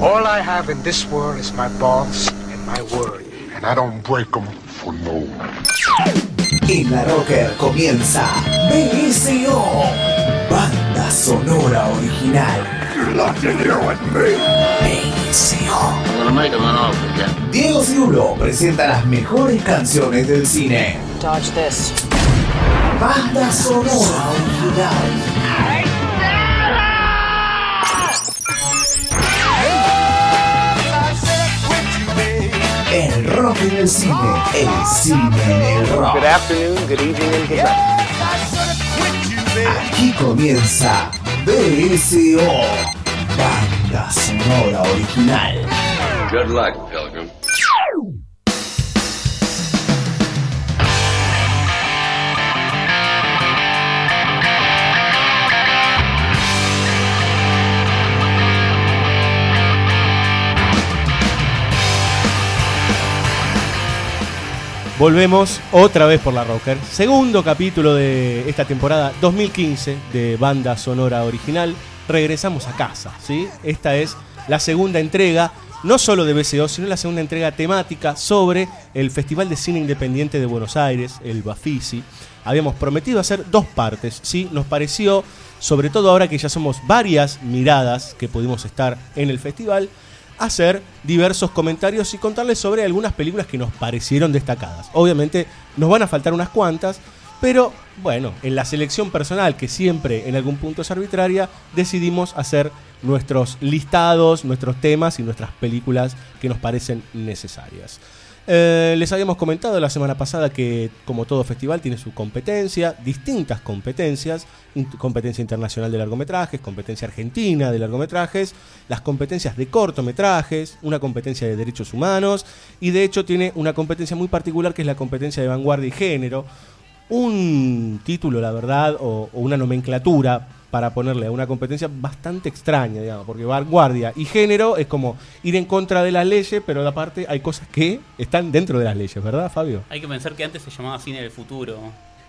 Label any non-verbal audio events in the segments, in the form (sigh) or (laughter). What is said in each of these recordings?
All I have in this world is my balls and my word. And I don't break them for no one. En la Rocker comienza BSO, banda sonora original. You're locked in here with me. BSO. I'm gonna make him an offer again. Diego Cirulo presenta las mejores canciones del cine. Dodge this. Banda sonora original. Rock en el cine, el cine en el rock. Good afternoon, good evening, and good night. Aquí comienza BSO, banda sonora original. Good luck, Pilgrim. Volvemos otra vez por la Rocker. Segundo capítulo de esta temporada 2015 de banda sonora original. Regresamos a casa, ¿sí? Esta es la segunda entrega, no solo de BCO, sino la segunda entrega temática sobre el Festival de Cine Independiente de Buenos Aires, el Bafisi. Habíamos prometido hacer dos partes, ¿sí? Nos pareció, sobre todo ahora que ya somos varias miradas que pudimos estar en el festival, hacer diversos comentarios y contarles sobre algunas películas que nos parecieron destacadas. Obviamente nos van a faltar unas cuantas, pero bueno, en la selección personal, que siempre en algún punto es arbitraria, decidimos hacer nuestros listados, nuestros temas y nuestras películas que nos parecen necesarias. Eh, les habíamos comentado la semana pasada que, como todo festival, tiene su competencia, distintas competencias, competencia internacional de largometrajes, competencia argentina de largometrajes, las competencias de cortometrajes, una competencia de derechos humanos y de hecho tiene una competencia muy particular que es la competencia de vanguardia y género, un título, la verdad, o una nomenclatura para ponerle a una competencia bastante extraña, digamos, porque vanguardia y género es como ir en contra de las leyes, pero aparte hay cosas que están dentro de las leyes, ¿verdad, Fabio? Hay que pensar que antes se llamaba Cine del Futuro.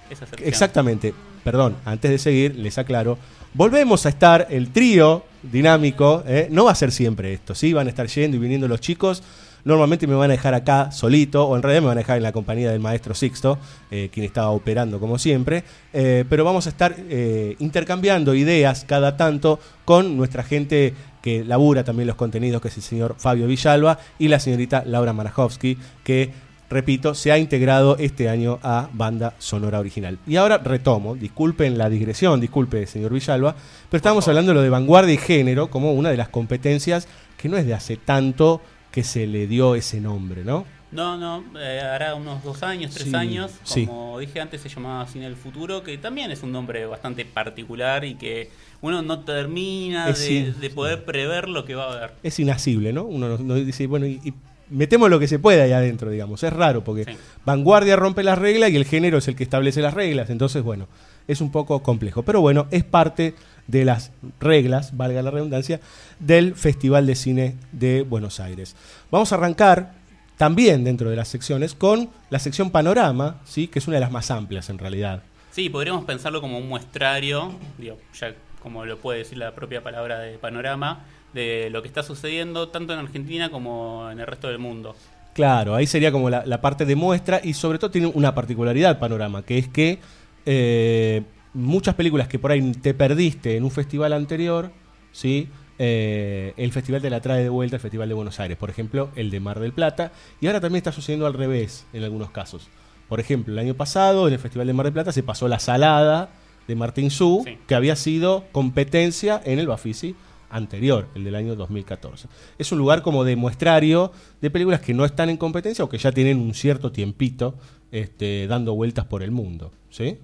Esa. Exactamente. Perdón, antes de seguir, les aclaro. Volvemos a estar el trío dinámico. ¿eh? No va a ser siempre esto, ¿sí? Van a estar yendo y viniendo los chicos. Normalmente me van a dejar acá solito, o en realidad me van a dejar en la compañía del maestro Sixto, eh, quien estaba operando como siempre. Eh, pero vamos a estar eh, intercambiando ideas cada tanto con nuestra gente que labura también los contenidos, que es el señor Fabio Villalba y la señorita Laura Marajowski, que repito, se ha integrado este año a banda sonora original. Y ahora retomo, disculpen la digresión, disculpe señor Villalba, pero estábamos hablando de lo de vanguardia y género como una de las competencias que no es de hace tanto que se le dio ese nombre, ¿no? No, no, eh, hará unos dos años, tres Sí, años. sí. Como dije antes, se llamaba Cine del Futuro, que también es un nombre bastante particular y que uno no termina de, poder prever lo que va a haber. Es inasible, ¿no? Uno nos, nos dice, bueno, y, y metemos lo que se pueda ahí adentro, digamos. Es raro porque Sí. vanguardia rompe las reglas y el género es el que establece las reglas. Entonces, bueno, es un poco complejo. Pero bueno, es parte de las reglas, valga la redundancia, del Festival de Cine de Buenos Aires. Vamos a arrancar también dentro de las secciones con la sección Panorama, ¿sí? que es una de las más amplias en realidad. Sí, podríamos pensarlo como un muestrario, digo, ya como lo puede decir la propia palabra de panorama, de lo que está sucediendo tanto en Argentina como en el resto del mundo. Claro, ahí sería como la, la parte de muestra y sobre todo tiene una particularidad panorama, que es que eh, muchas películas que por ahí te perdiste en un festival anterior, ¿sí? Eh, el festival te la trae de vuelta el Festival de Buenos Aires, por ejemplo, el de Mar del Plata, y ahora también está sucediendo al revés en algunos casos. Por ejemplo, el año pasado en el Festival de Mar del Plata se pasó La Salada de Martín Su, Sí. que había sido competencia en el Bafisi anterior, el del año 2014. Es un lugar como de muestrario de películas que no están en competencia o que ya tienen un cierto tiempito este, dando vueltas por el mundo. ¿sí?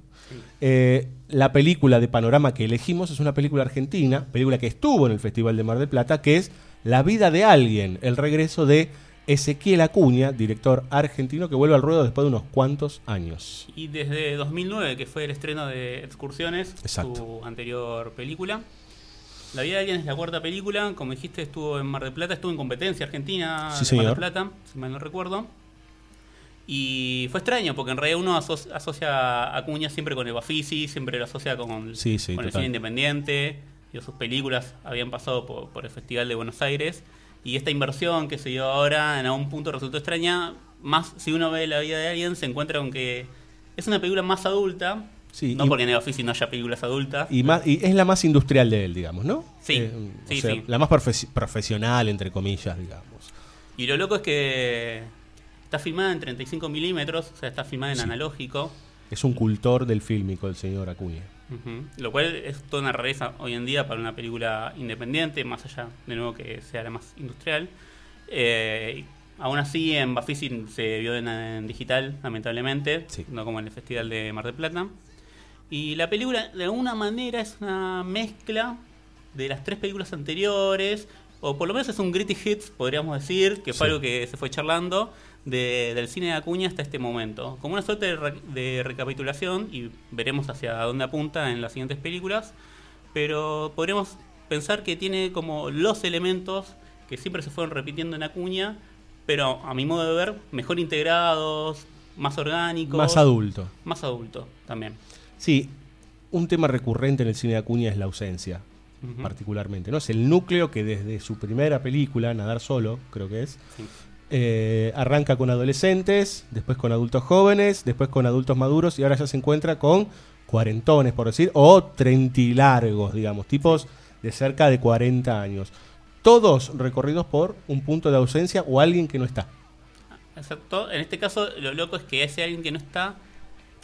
Eh, la película de panorama que elegimos es una película argentina, película que estuvo en el Festival de Mar del Plata, que es La vida de alguien, el regreso de Ezequiel Acuña, director argentino que vuelve al ruedo después de unos cuantos años. Y desde 2009, que fue el estreno de Excursiones, Exacto. su anterior película. La vida de alguien es la cuarta película, como dijiste, estuvo en Mar del Plata, estuvo en competencia argentina Sí, señor. Mar del Plata, si mal no recuerdo. Y fue extraño, porque en realidad uno aso- asocia a Acuña siempre con el Bafisi, siempre lo asocia con, Sí, sí, con el cine independiente. Digo, sus películas habían pasado por, por el Festival de Buenos Aires. Y esta inversión que se dio ahora en algún punto resultó extraña. Más si uno ve la vida de alguien, se encuentra con que es una película más adulta. Sí, no y- porque en el Office no haya películas adultas. Y, más, y es la más industrial de él, digamos, ¿no? Sí, Eh, o sí, sea, sí. La más profe- profesional, entre comillas, digamos. Y lo loco es que está filmada en 35 milímetros, o sea, está filmada en analógico. Es un cultor del fílmico, el señor Acuña. Lo cual es toda una rareza hoy en día para una película independiente, más allá de nuevo que sea la más industrial. Eh, aún así, en Bafisi se vio en, en digital, lamentablemente, Sí. no como en el Festival de Mar del Plata. Y la película, de alguna manera, es una mezcla de las tres películas anteriores, o por lo menos es un gritty hits, podríamos decir, que fue Sí. algo que se fue charlando de- del cine de Acuña hasta este momento. Como una suerte de, re- de recapitulación, y veremos hacia dónde apunta en las siguientes películas, pero podríamos pensar que tiene como los elementos que siempre se fueron repitiendo en Acuña, pero a mi modo de ver, mejor integrados, más orgánicos. Más adulto. Más adulto también. Sí, un tema recurrente en el cine de Acuña es la ausencia, Particularmente. ¿no? Es el núcleo que desde su primera película, Nadar Solo, creo que es, Sí. eh, arranca con adolescentes, después con adultos jóvenes, después con adultos maduros y ahora ya se encuentra con cuarentones, por decir, o trentilargos, digamos, tipos de cerca de 40 años. Todos recorridos por un punto de ausencia o alguien que no está. Exacto. En este caso, lo loco es que ese alguien que no está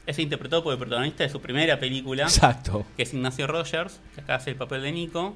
es interpretado por el protagonista de su primera película, Exacto. que es Ignacio Rogers, que acá hace el papel de Nico.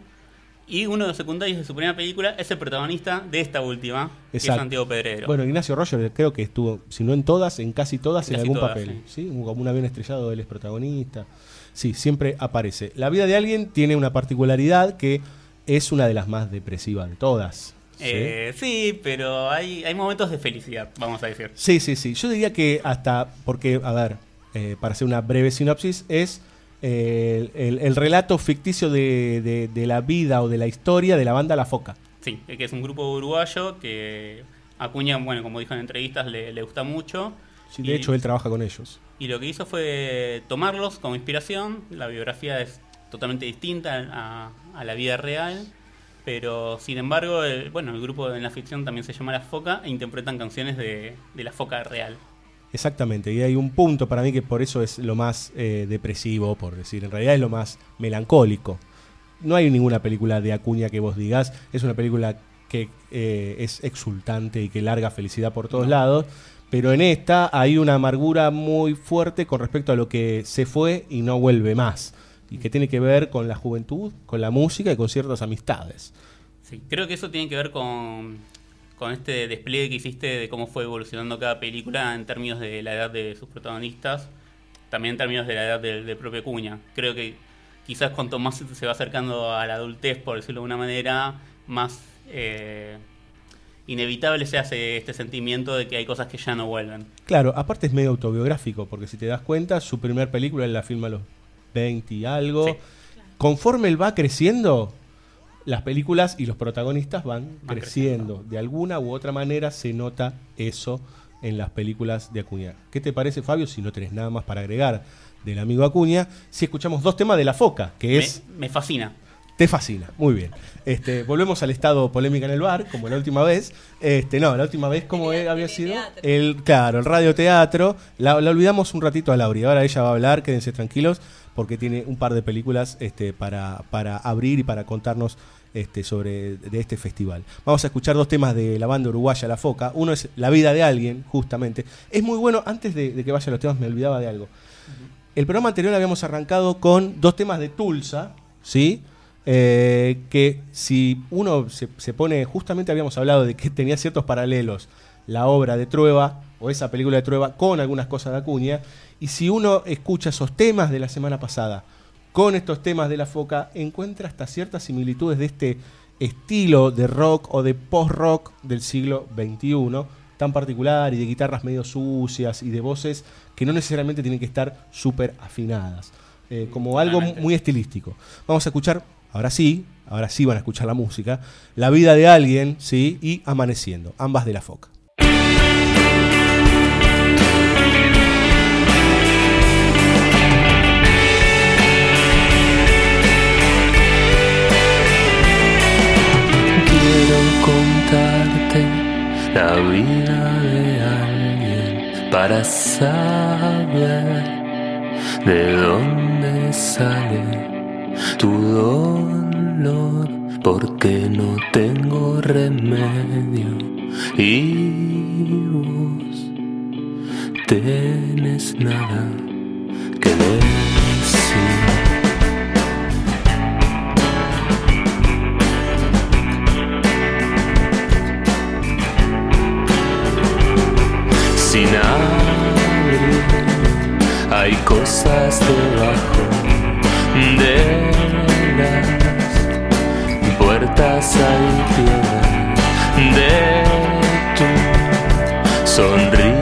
Y uno de los secundarios de su primera película es el protagonista de esta última, que es. Santiago Pedrero. Bueno, Ignacio Roger creo que estuvo, si no en todas, en casi todas, en Casi algún todas, papel. sí. ¿sí? Como un avión estrellado, él es protagonista. Sí, siempre aparece. La vida de alguien tiene una particularidad que es una de las más depresivas de todas. ¿sí? Eh, sí, pero hay, hay momentos de felicidad, vamos a decir. Sí, sí, sí. Yo diría que hasta, porque, a ver, eh, para hacer una breve sinopsis, es eh, el, el relato ficticio de, de- de la vida o de la historia de la banda La Foca. Sí, que es un grupo uruguayo que Acuña, bueno, como dijo en entrevistas, le, le gusta mucho. Sí, de Y- hecho, él trabaja con ellos. Y lo que hizo fue tomarlos como inspiración. La biografía es totalmente distinta a, a la vida real. Pero sin embargo, el, bueno, el grupo en la ficción también se llama La Foca e interpretan canciones de, de La Foca real. Exactamente, y hay un punto para mí que por eso es lo más eh, depresivo, por decir, en realidad es lo más melancólico. No hay ninguna película de Acuña que vos digas, es una película que eh, es exultante y que larga felicidad por todos lados, pero en esta hay una amargura muy fuerte con respecto a lo que se fue y no vuelve más, y que tiene que ver con la juventud, con la música y con ciertas amistades. Sí, creo que eso tiene que ver con, con este despliegue que hiciste de cómo fue evolucionando cada película en términos de la edad de sus protagonistas, también en términos de la edad del, propio Cuña. Creo que quizás cuanto más se va acercando a la adultez, por decirlo de una manera, más eh, inevitable se hace este sentimiento de que hay cosas que ya no vuelven. Claro, aparte es medio autobiográfico, porque si te das cuenta, su primer película él la filma a los 20 y algo. Sí. Conforme él va creciendo, las películas y los protagonistas van, Van creciendo. De alguna u otra manera se nota eso en las películas de Acuña. ¿Qué te parece, Fabio, si no tenés nada más para agregar del amigo Acuña? Si escuchamos dos temas de La Foca, que es... Me, me fascina. Te fascina, muy bien. Este, volvemos al estado polémica en el bar, como la última vez. Este, no, la última vez, como El había sido? teatro. El, claro, el radioteatro. La, la olvidamos un ratito a Lauri. Ahora ella va a hablar, quédense tranquilos, porque tiene un par de películas este, para, para abrir y para contarnos este, sobre de este festival. Vamos a escuchar dos temas de la banda uruguaya La Foca. Uno es La vida de alguien, justamente. Es muy bueno, antes de, de que vayan los temas, me olvidaba de algo. El programa anterior habíamos arrancado con dos temas de Tulsa, ¿sí? Eh, que si uno se, se pone, justamente habíamos hablado de que tenía ciertos paralelos la obra de Trueba o esa película de Trueba con algunas cosas de Acuña, y si uno escucha esos temas de la semana pasada con estos temas de la foca, encuentra hasta ciertas similitudes de este estilo de rock o de post-rock del siglo XXI, tan particular y de guitarras medio sucias y de voces que no necesariamente tienen que estar súper afinadas, eh, como algo muy estilístico. Vamos a escuchar, ahora sí, ahora sí van a escuchar la música, La vida de alguien, ¿sí? Y Amaneciendo, ambas de la foca. quiero contarte la vida de alguien para saber de dónde sale tu dolor, porque no tengo remedio y vos tenés nada que ver. sin aire hay cosas debajo de las puertas hay piedad de tu sonrisa.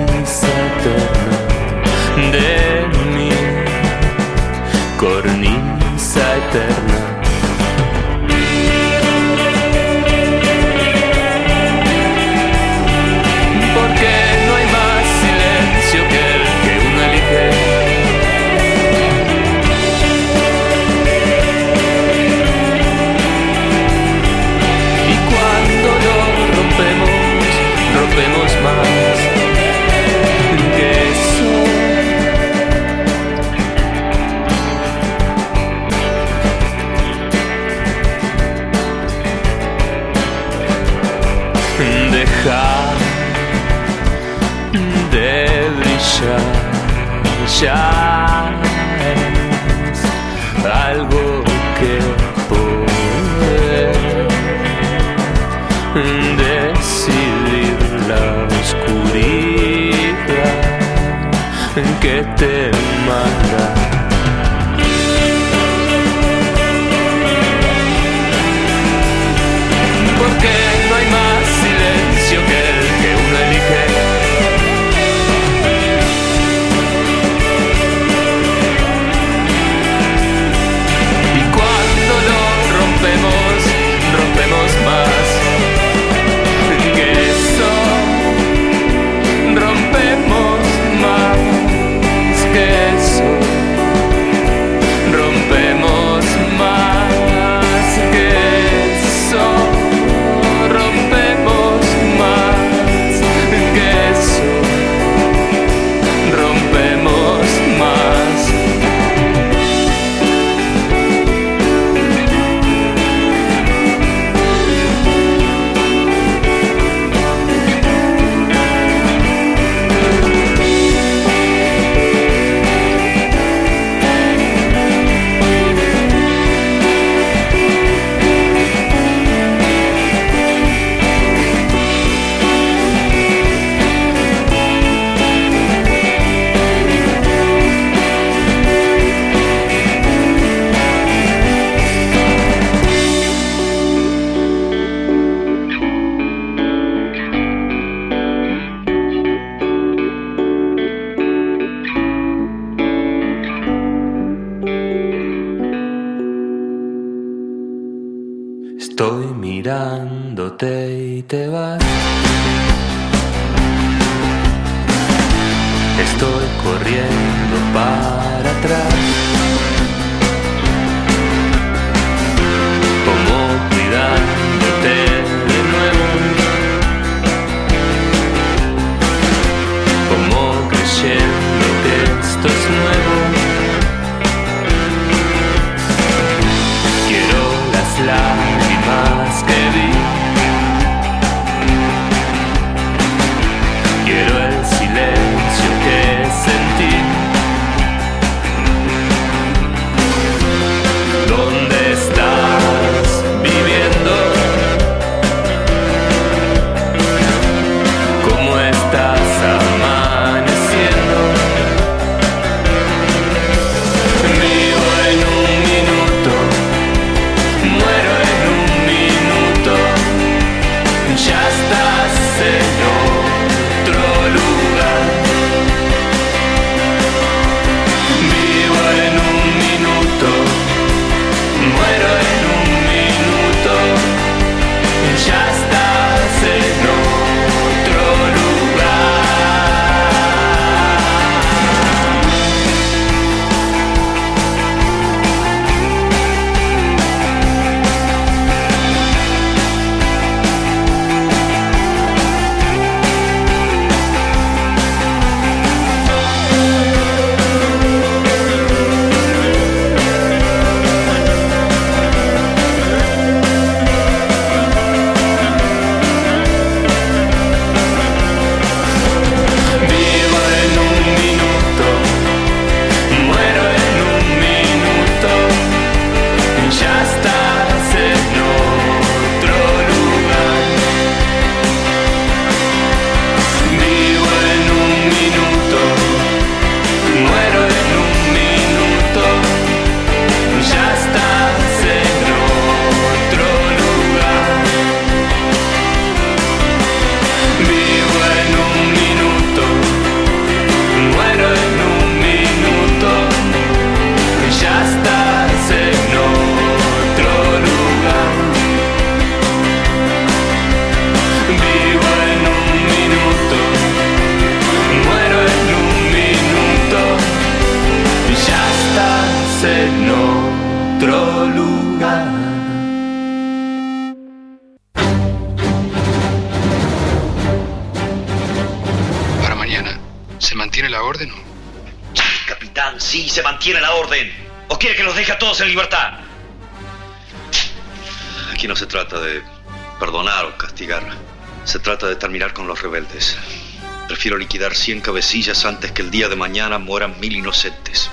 Liquidar 100 cabecillas antes que el día de mañana mueran mil inocentes.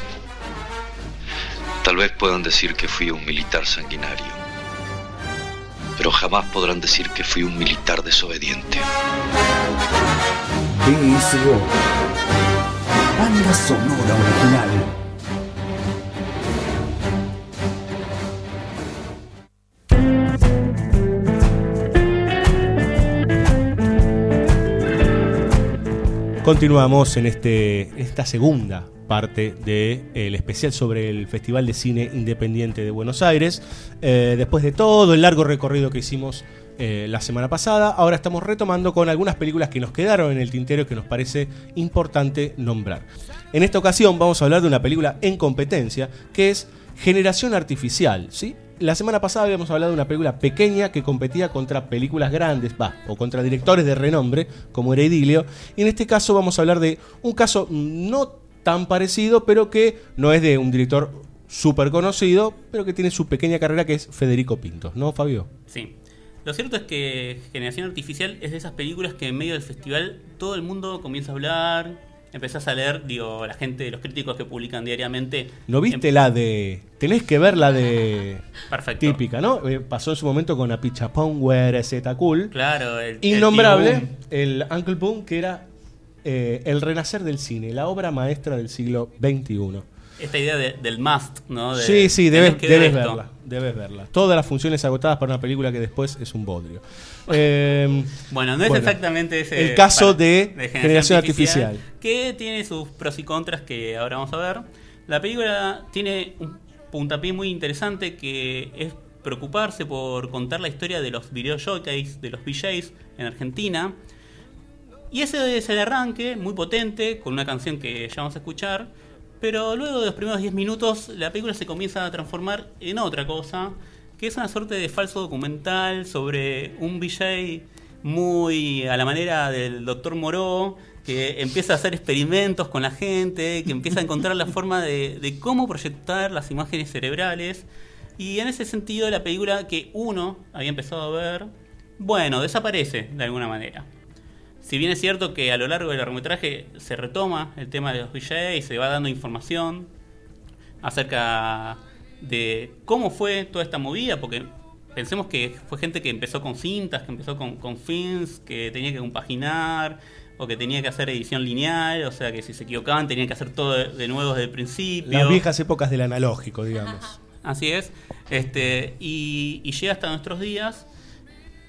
Tal vez puedan decir que fui un militar sanguinario. Pero jamás podrán decir que fui un militar desobediente. Banda sonora original. Continuamos en este, esta segunda parte del especial sobre el Festival de Cine Independiente de Buenos Aires. Eh, después de todo el largo recorrido que hicimos eh, la semana pasada, ahora estamos retomando con algunas películas que nos quedaron en el tintero que nos parece importante nombrar. En esta ocasión vamos a hablar de una película en competencia que es Generación Artificial, ¿sí? La semana pasada habíamos hablado de una película pequeña que competía contra películas grandes, va, o contra directores de renombre, como era Idilio. Y en este caso vamos a hablar de un caso no tan parecido, pero que no es de un director súper conocido, pero que tiene su pequeña carrera, que es Federico Pintos, ¿no, Fabio? Sí. Lo cierto es que Generación Artificial es de esas películas que en medio del festival todo el mundo comienza a hablar, empezás a leer, digo, la gente, los críticos que publican diariamente. ¿No viste la de... Tenés que ver la de... (laughs) Perfecto. Típica, ¿no? Eh, pasó en su momento con Apichapón, Where Z Cool. Claro, el, Innombrable, el el, Uncle Boom, que era eh, el renacer del cine, la obra maestra del siglo XXI. Esta idea de- del must, ¿no? De- sí, sí, debes, debes verla. Debes verla. Todas las funciones agotadas para una película que después es un bodrio. Eh, Bueno, no es Bueno, exactamente ese. el caso para- de Generación Artificial. Que tiene sus pros y contras que ahora vamos a ver. La película tiene un puntapié muy interesante que es preocuparse por contar la historia de los video showcase, de los VJs en Argentina. Y ese es el arranque, muy potente, con una canción que ya vamos a escuchar. Pero luego de los primeros 10 minutos, la película se comienza a transformar en otra cosa, que es una suerte de falso documental sobre un VJ muy a la manera del doctor Moreau, que empieza a hacer experimentos con la gente, que empieza a encontrar la forma de, de cómo proyectar las imágenes cerebrales. Y en ese sentido, la película que uno había empezado a ver, bueno, desaparece de alguna manera. Si bien es cierto que a lo largo del largometraje se retoma el tema de los VJ y se va dando información acerca de cómo fue toda esta movida, porque pensemos que fue gente que empezó con cintas, que empezó con, con films, que tenía que compaginar o que tenía que hacer edición lineal, o sea que si se equivocaban tenían que hacer todo de, de nuevo desde el principio. las viejas épocas del analógico, digamos. Así es. Este, y, y llega hasta nuestros días.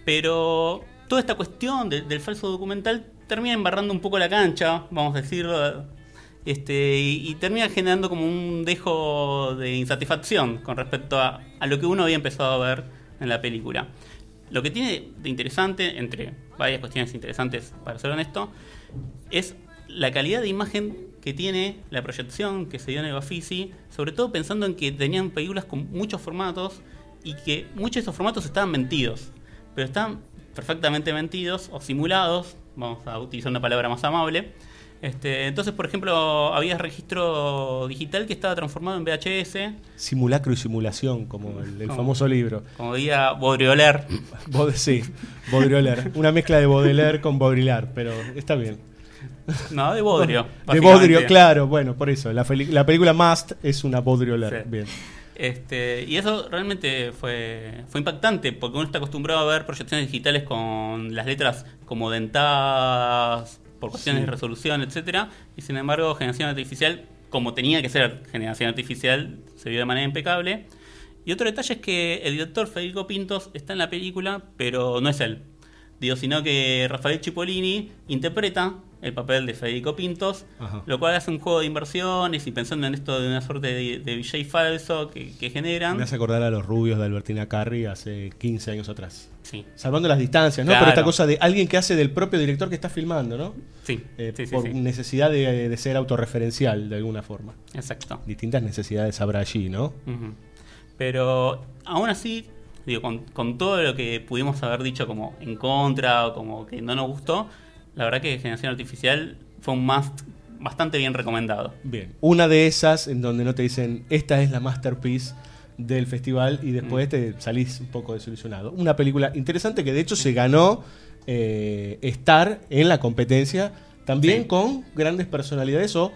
Pero toda esta cuestión de- del falso documental termina embarrando un poco la cancha, vamos a decirlo. Este, y, termina generando como un dejo de insatisfacción con respecto a, a lo que uno había empezado a ver en la película. Lo que tiene de interesante, entre varias cuestiones interesantes, para ser honesto, es la calidad de imagen que tiene la proyección que se dio en el Bafisi, sobre todo pensando en que tenían películas con muchos formatos y que muchos de esos formatos estaban mentidos, pero están perfectamente mentidos o simulados, vamos a utilizar una palabra más amable. Este, entonces, por ejemplo, había registro digital que estaba transformado en VHS, Simulacro y simulación, como el, el Como- famoso libro. como diría Baudrillard. (laughs) Baud- sí, Baudrillard. Una mezcla de Baudelaire con Baudrillard, pero está bien. No, de Bodrio. (laughs) De. Baudrillard, claro, bueno, por eso. La, película Must es una Baudrillard. Sí. Bien. Este, y eso realmente fue, fue impactante, porque uno está acostumbrado a ver proyecciones digitales con las letras como dentadas, por cuestiones Sí. de resolución, etcétera Y sin embargo, generación artificial, como tenía que ser generación artificial, se vio de manera impecable. Y otro detalle es que el director Federico Pintos está en la película, pero no es él. Digo, sino que Rafael Cipollini interpreta el papel de Federico Pintos, Ajá. lo cual hace un juego de inversiones y pensando en esto de una suerte de, de VJ falso que, que generan. Me hace acordar a los rubios de Albertina Carri hace 15 años atrás. Sí, Salvando las distancias, ¿no? Claro. Pero esta cosa de alguien que hace del propio director que está filmando, ¿no? sí, Eh, sí, sí, por sí. necesidad de, de ser autorreferencial de alguna forma. Exacto. Distintas necesidades habrá allí, ¿no? Pero aún así, digo, con, con todo lo que pudimos haber dicho como en contra o como que no nos gustó, la verdad que Generación Artificial fue un must bastante bien recomendado. Bien. Una de esas en donde no te dicen, esta es la masterpiece del festival y después te salís un poco desilusionado. Una película interesante que de hecho se ganó eh, estar en la competencia también Sí. con grandes personalidades o,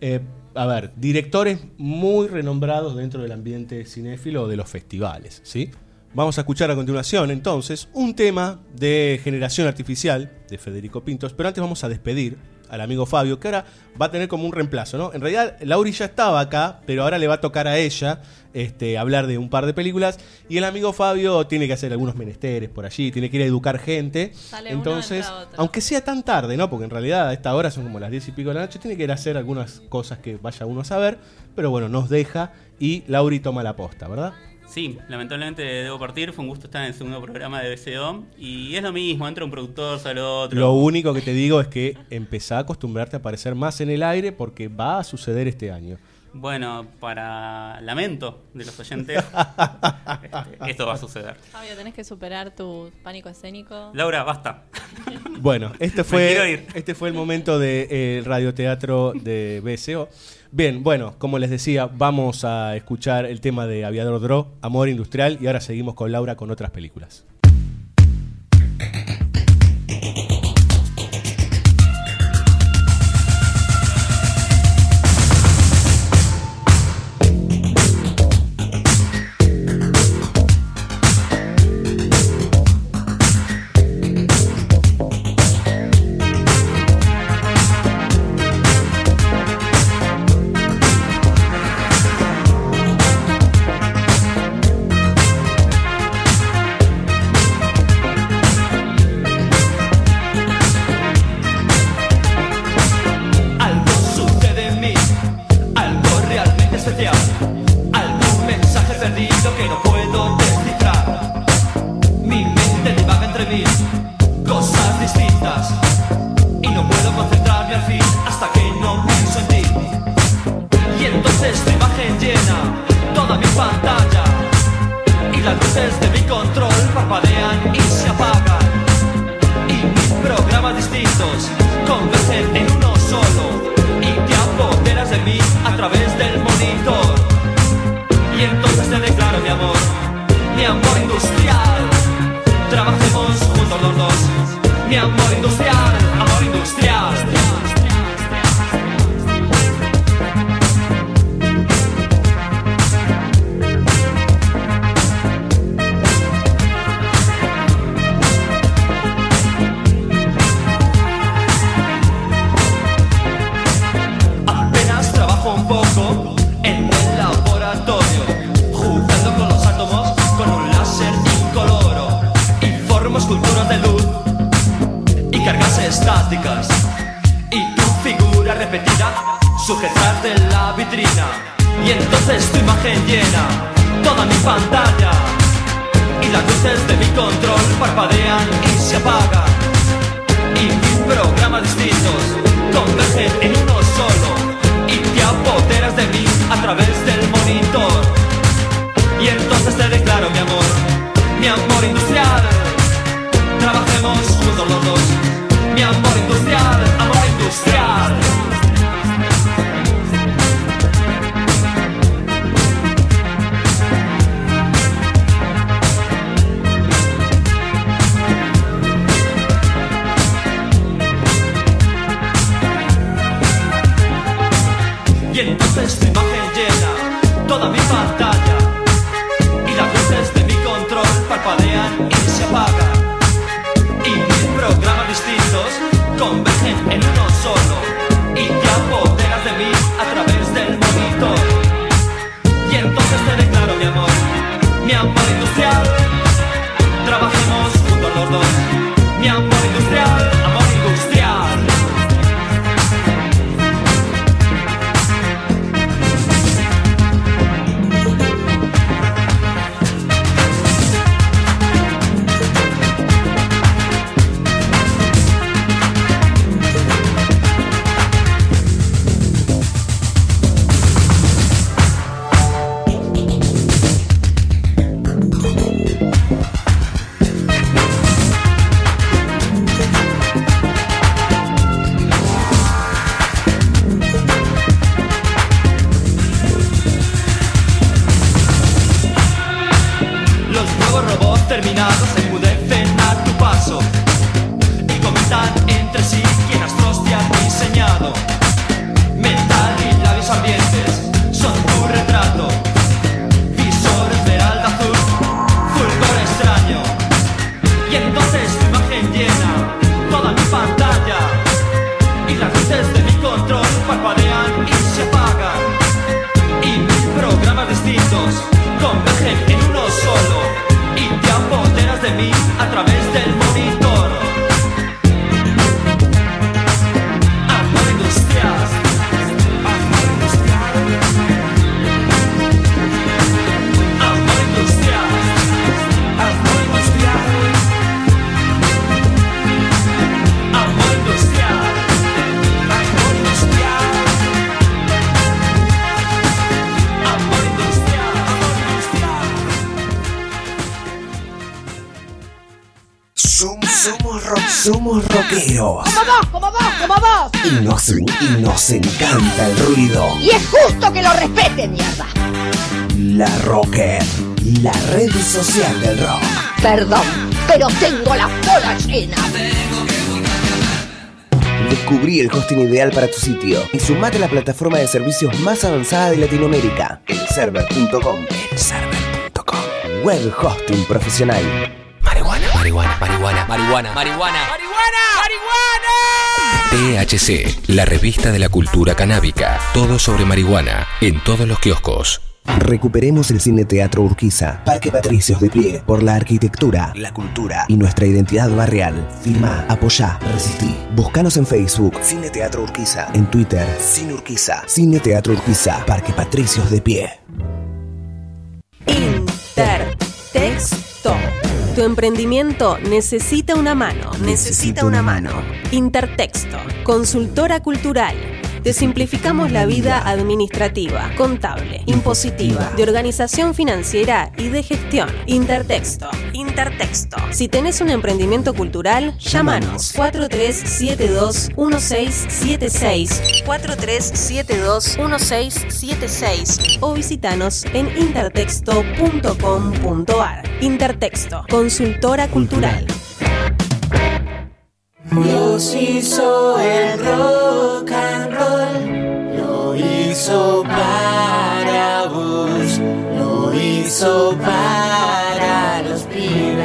eh, a ver, directores muy renombrados dentro del ambiente cinéfilo o de los festivales, ¿sí? Vamos a escuchar a continuación entonces un tema de generación artificial de Federico Pintos, pero antes vamos a despedir al amigo Fabio, que ahora va a tener como un reemplazo, ¿no? En realidad, Lauri ya estaba acá, pero ahora le va a tocar a ella este, hablar de un par de películas. Y el amigo Fabio tiene que hacer algunos menesteres por allí, tiene que ir a educar gente. Sale Entonces, aunque sea tan tarde, ¿no? Porque en realidad a esta hora son como las 10 y pico de la noche, tiene que ir a hacer algunas cosas que vaya uno a saber. Pero bueno, nos deja y Lauri toma la posta, ¿verdad? Sí, lamentablemente debo partir. Fue un gusto estar en el segundo programa de BCO. Y es lo mismo, entra un productor, sale otro. Lo único que te digo es que empezá a acostumbrarte a aparecer más en el aire porque va a suceder este año. Bueno, para lamento de los oyentes, (laughs) este, esto va a suceder. Fabio, tenés que superar tu pánico escénico. Laura, basta. (laughs) Bueno, este fue, este fue el momento del de, eh, radioteatro de BSO. Bien, bueno, como les decía, vamos a escuchar el tema de Aviador Dro, Amor Industrial, y ahora seguimos con Laura con otras películas. Perdón, pero tengo la bola llena. Descubrí el hosting ideal para tu sitio y sumate a la plataforma de servicios más avanzada de Latinoamérica, elserver.com. Elserver.com. Web hosting profesional. Marihuana, marihuana, marihuana, marihuana, marihuana. THC, la revista de la cultura canábica. Todo sobre marihuana, en todos los kioscos. Recuperemos el Cine Teatro Urquiza, Parque Patricios de pie, por la arquitectura, la cultura y nuestra identidad barrial. Firma, apoyá, resistí. Búscanos en Facebook, Cine Teatro Urquiza, en Twitter, Cine Urquiza, Cine Teatro Urquiza, Parque Patricios de pie. Intertexto. Tu emprendimiento necesita una mano. Necesita una mano. Intertexto. Consultora cultural. Te simplificamos la vida administrativa, contable, impositiva, de organización financiera y de gestión. Intertexto. Intertexto. Si tenés un emprendimiento cultural, llámanos 4372-1676. 4372-1676. O visitanos en intertexto.com.ar. Intertexto. Consultora cultural. Dios hizo el rock and roll, hizo para vos, lo hizo para los pibes.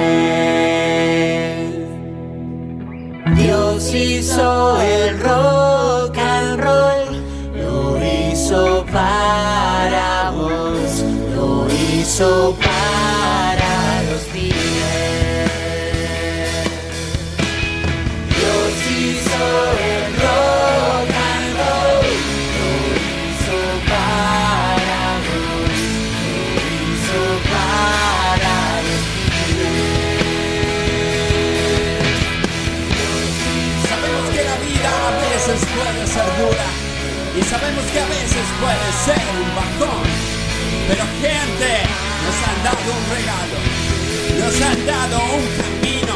Dios hizo el rock and roll, lo hizo para vos, lo hizo para ser un bajón. Pero gente, nos han dado un regalo, nos han dado un camino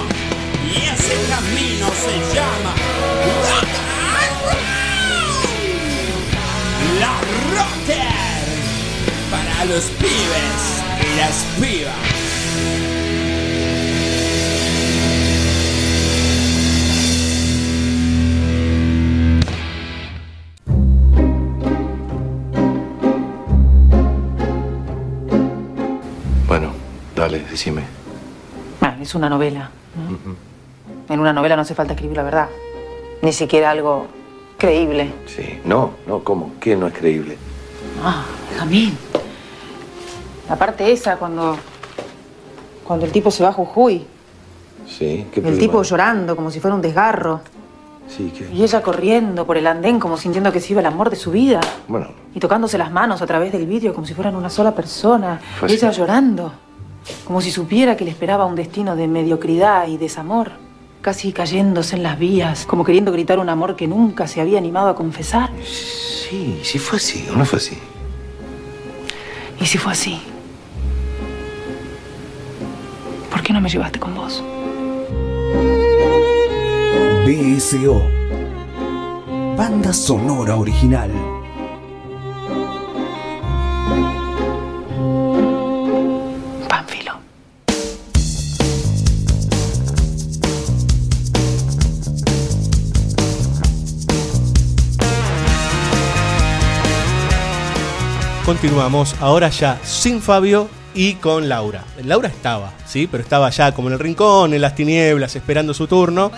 y ese camino se llama rock and roll. La Rocker para los pibes y las pibas. Dale, decime. Es una novela. ¿no? En una novela no hace falta escribir la verdad. Ni siquiera algo creíble. Sí, no, no, ¿cómo? ¿Qué no es creíble? Ah, Jamín. La parte esa cuando. Cuando el tipo se va a Jujuy. Sí, ¿qué El problema tipo llorando como si fuera un desgarro. Sí, ¿qué? Y ella corriendo por el andén como sintiendo que se iba el amor de su vida. Bueno, Y tocándose las manos a través del vidrio como si fueran una sola persona. Y ella llorando. Como si supiera que le esperaba un destino de mediocridad y desamor. Casi cayéndose en las vías, como queriendo gritar un amor que nunca se había animado a confesar. sí, sí fue así, ¿o no fue así? ¿Y si fue así? ¿Por qué no me llevaste con vos? BSO. Banda sonora original. Continuamos ahora ya sin Fabio y con Laura. Laura estaba, ¿sí? Pero estaba ya como en el rincón, en las tinieblas, esperando su turno.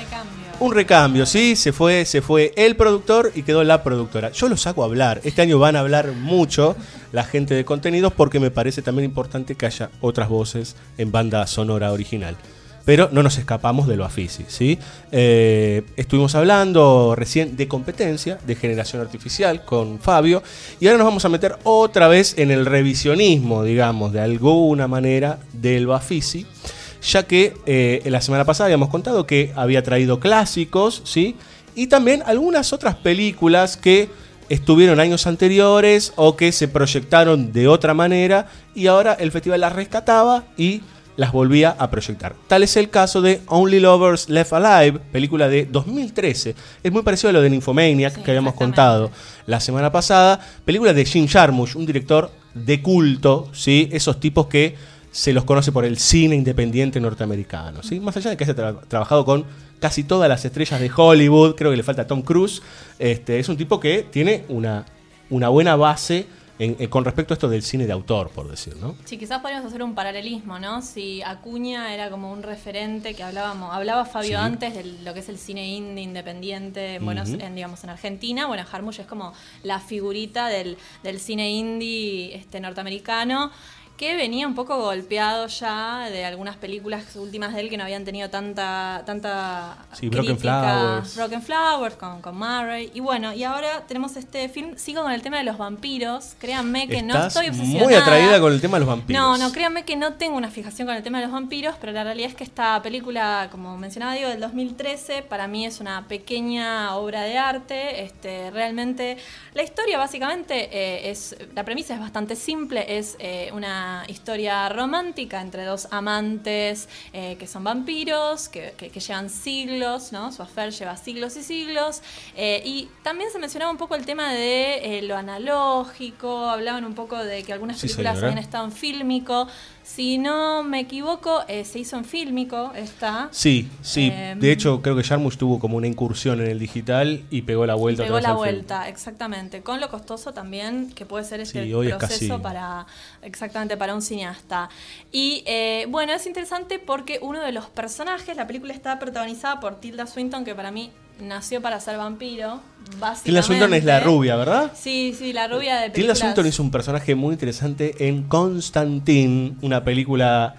Un recambio, sí, se fue, se fue el productor y quedó la productora. Yo los hago hablar. Este año van a hablar mucho la gente de contenidos porque me parece también importante que haya otras voces en banda sonora original. Pero no nos escapamos de lo ¿sí? Eh, estuvimos hablando recién de competencia, de generación artificial con Fabio, y ahora nos vamos a meter otra vez en el revisionismo, digamos, de alguna manera, del Bafisi ya que eh, la semana pasada habíamos contado que había traído clásicos, ¿sí? Y también algunas otras películas que estuvieron años anteriores o que se proyectaron de otra manera y ahora el festival las rescataba y las volvía a proyectar. Tal es el caso de Only Lovers Left Alive, película de 2013. Es muy parecido a lo de Nymphomaniac que habíamos contado la semana pasada. Película de Jim Jarmusch, un director de culto, ¿sí? Esos tipos que se los conoce por el cine independiente norteamericano. ¿sí? Más allá de que haya tra- trabajado con casi todas las estrellas de Hollywood, creo que le falta Tom Cruise, este, es un tipo que tiene una, una buena base en- eh, con respecto a esto del cine de autor, por decir, ¿no? Sí, quizás podríamos hacer un paralelismo, ¿no? Si Acuña era como un referente que hablábamos, hablaba Fabio Sí. antes de lo que es el cine indie independiente, en Buenos- Ujú. en, digamos en Argentina, bueno, Jarmusch es como la figurita del, del cine indie este, norteamericano que venía un poco golpeado ya de algunas películas últimas de él que no habían tenido tanta tanta Sí, Broken crítica. Flowers. Broken Flowers con, con Murray y bueno y ahora tenemos este film sigo con el tema de los vampiros créanme que no estoy obsesionada muy atraída con el tema de los vampiros. no, no, créanme que no tengo una fijación con el tema de los vampiros, pero la realidad es que esta película, como mencionaba Diego, del 2013, para mí es una pequeña obra de arte. Este, realmente, la historia básicamente eh, es, la premisa es bastante simple, es eh, una historia romántica entre dos amantes eh, que son vampiros, que, que- que llevan siglos, ¿no? Su affair lleva siglos y siglos. eh, y también se mencionaba un poco el tema de eh, lo analógico, hablaban un poco de que algunas Sí, películas señora. habían estado en fílmico. Si no me equivoco, se hizo en fílmico esta. Sí, sí. De hecho, creo que Jarmusch tuvo como una incursión en el digital y pegó la vuelta. Pegó la film. vuelta, exactamente. Con lo costoso también que puede ser este Sí, proceso para exactamente para un cineasta. Y eh, bueno, es interesante porque uno de los personajes, la película está protagonizada por Tilda Swinton, que para mí nació para ser vampiro. Básicamente. Tilda Swinton es la rubia, ¿verdad? Sí, sí, la rubia de Tilda películas. Swinton hizo un personaje muy interesante en Constantine, una película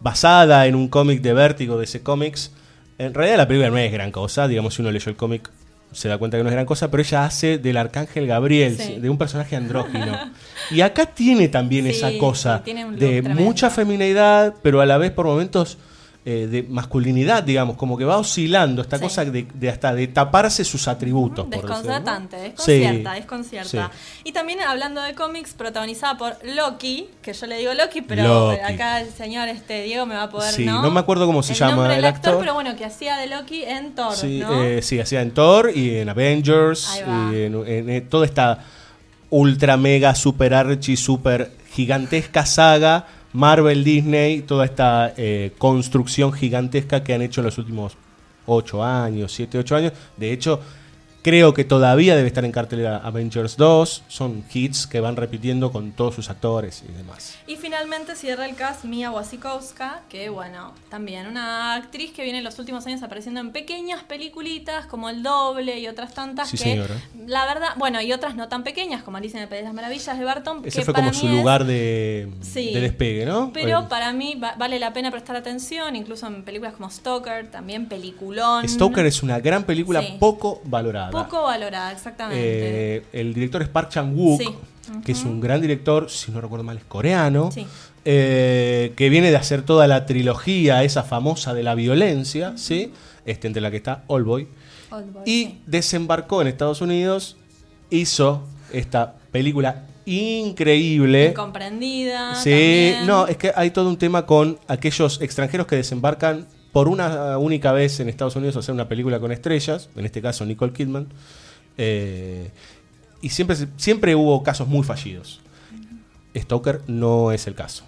basada en un cómic de Vértigo de ese cómics. En realidad la película no es gran cosa, digamos si uno leyó el cómic se da cuenta que no es gran cosa, pero ella hace del arcángel Gabriel, Sí. de un personaje andrógino. y acá tiene también Sí, esa cosa sí, de tremendo. mucha feminidad, pero a la vez por momentos eh, de masculinidad, digamos, como que va oscilando esta Sí. cosa de, de hasta de taparse sus atributos. por decirlo, ¿no? Desconcertante, Sí. desconcierta, desconcierta. Y también hablando de cómics, protagonizada por Loki, que yo le digo Loki, pero Loki. acá el señor este Diego me va a poder, Sí, ¿no? no me acuerdo cómo se el llama nombre el actor, actor. pero bueno, que hacía de Loki en Thor, Sí, ¿no? eh, sí, hacía en Thor y en Avengers y en, en- en toda esta ultra mega super archi super gigantesca saga Marvel Disney, toda esta eh, construcción gigantesca que han hecho en los últimos 8 años, 7, 8 años. De hecho, creo que todavía debe estar en cartelera Avengers 2. Son hits que van repitiendo con todos sus actores y demás. Y finalmente cierra el cast Mia Wasikowska, que bueno, también una actriz que viene en los últimos años apareciendo en pequeñas peliculitas como El Doble y otras tantas Sí, que señora. la verdad, bueno, y otras no tan pequeñas como Alicia en el País de las Maravillas de Barton, Ese que fue para como su es- lugar de, Sí. de despegue, ¿no? Pero para mí va- vale la pena prestar atención, incluso en películas como Stoker, también peliculón. Stoker es una gran película Sí. poco valorada. Poco valorada, exactamente. Eh, el director es Park Chan-wook, Sí. que es un gran director, si no recuerdo mal, es coreano, Sí. eh, que viene de hacer toda la trilogía esa famosa de la violencia, ¿sí? Este, entre la que está Oldboy. Oldboy, y desembarcó en Estados Unidos, hizo esta película increíble. Incomprendida. Sí, también. no, es que hay todo un tema con aquellos extranjeros que desembarcan por una única vez en Estados Unidos hacer una película con estrellas, en este caso Nicole Kidman, eh, y siempre, siempre hubo casos muy fallidos. Stoker no es el caso.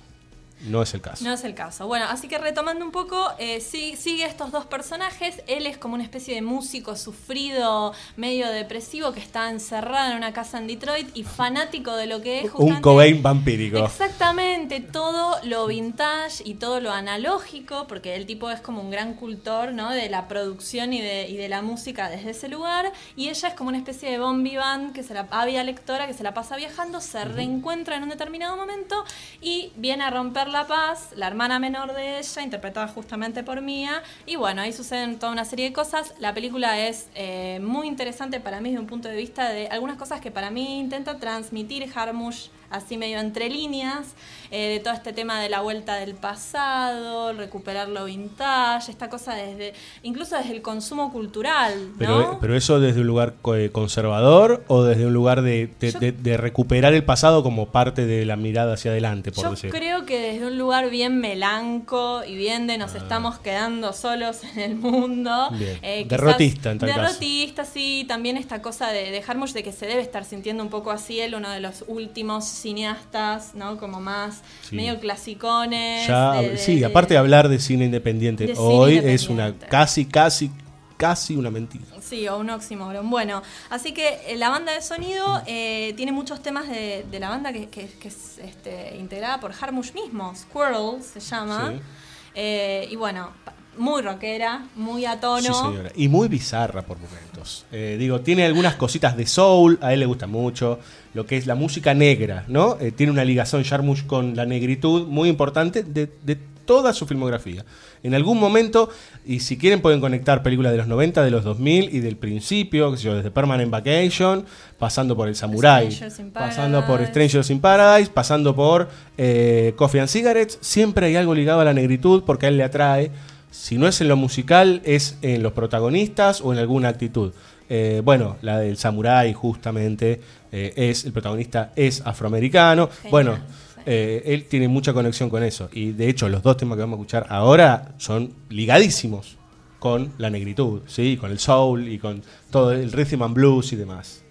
No es el caso. No es el caso. Bueno, así que retomando un poco, eh, sí- sigue estos dos personajes. Él es como una especie de músico sufrido, medio depresivo, que está encerrado en una casa en Detroit y fanático de lo que es Un justamente Cobain vampírico. Exactamente, todo lo vintage y todo lo analógico, porque el tipo es como un gran cultor ¿no? de la producción y de, y de la música desde ese lugar, y ella es como una especie de bon vivant, que se la, avia lectora, que se la pasa viajando, se reencuentra en un determinado momento y viene a romper la paz, la hermana menor de ella, interpretada justamente por Mia, y bueno, ahí suceden toda una serie de cosas. La película es eh, muy interesante para mí desde un punto de vista de algunas cosas que para mí intenta transmitir Harmush así medio entre líneas, eh, de todo este tema de la vuelta del pasado, recuperar lo vintage, esta cosa desde, incluso desde el consumo cultural, ¿no? Pero, pero eso desde un lugar eh, conservador o desde un lugar de, de- Yo- de- de recuperar el pasado como parte de la mirada hacia adelante, por Yo decir. creo que desde un lugar bien melanco y bien de nos estamos quedando solos en el mundo. Bien. eh, Derrotista, en tal caso. Derrotista, sí. También esta cosa de, de de que se debe estar sintiendo un poco así él, uno de los últimos cineastas, ¿no? Como más Sí. medio clasicones. Ya, de- de- sí, de- aparte de hablar de cine independiente, cine hoy es una casi, casi, casi una mentira. Sí, o un oxímoron. Bueno, así que eh, la banda de sonido eh, tiene muchos temas de, de la banda que, que- que es este, integrada por Harmush mismo. Squirrel se llama. Sí. Eh, y bueno, muy rockera, muy a tono. Sí, señora. Y muy bizarra por momentos. Eh, digo, tiene algunas cositas de soul, a él le gusta mucho. Lo que es la música negra, ¿no? Eh, tiene una ligación Jarmusch con la negritud muy importante de, de toda su filmografía. En algún momento, y si quieren pueden conectar películas de los 90, de los 2000 y del principio, qué sé yo, desde Permanent Vacation, pasando por El Samurai, pasando por. Strangers in Paradise, pasando por eh, Coffee and Cigarettes, siempre hay algo ligado a la negritud porque a él le atrae. Si no es en lo musical, es en los protagonistas o en alguna actitud. Eh, bueno, la del Samurai justamente eh, es el protagonista es afroamericano. Genial, bueno, eh, él tiene mucha conexión con eso y de hecho los dos temas que vamos a escuchar ahora son ligadísimos con la negritud, sí, con el soul y con todo el rhythm and blues y demás.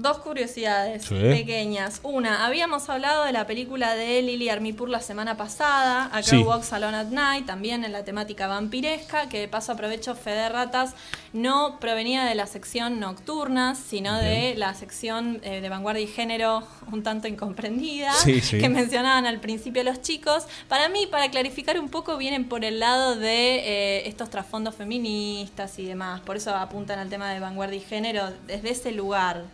Dos curiosidades Sí. pequeñas. Una, habíamos hablado de la película de Lily Armipur la semana pasada, A Sí. Walks Alone at Night, también en la temática vampiresca, que de paso aprovecho Fede Ratas, no provenía de la sección nocturnas, sino de la sección eh, de vanguardia y género un tanto incomprendida, sí. que mencionaban al principio los chicos. Para mí, para clarificar un poco, vienen por el lado de eh, estos trasfondos feministas y demás. Por eso apuntan al tema de vanguardia y género desde ese lugar.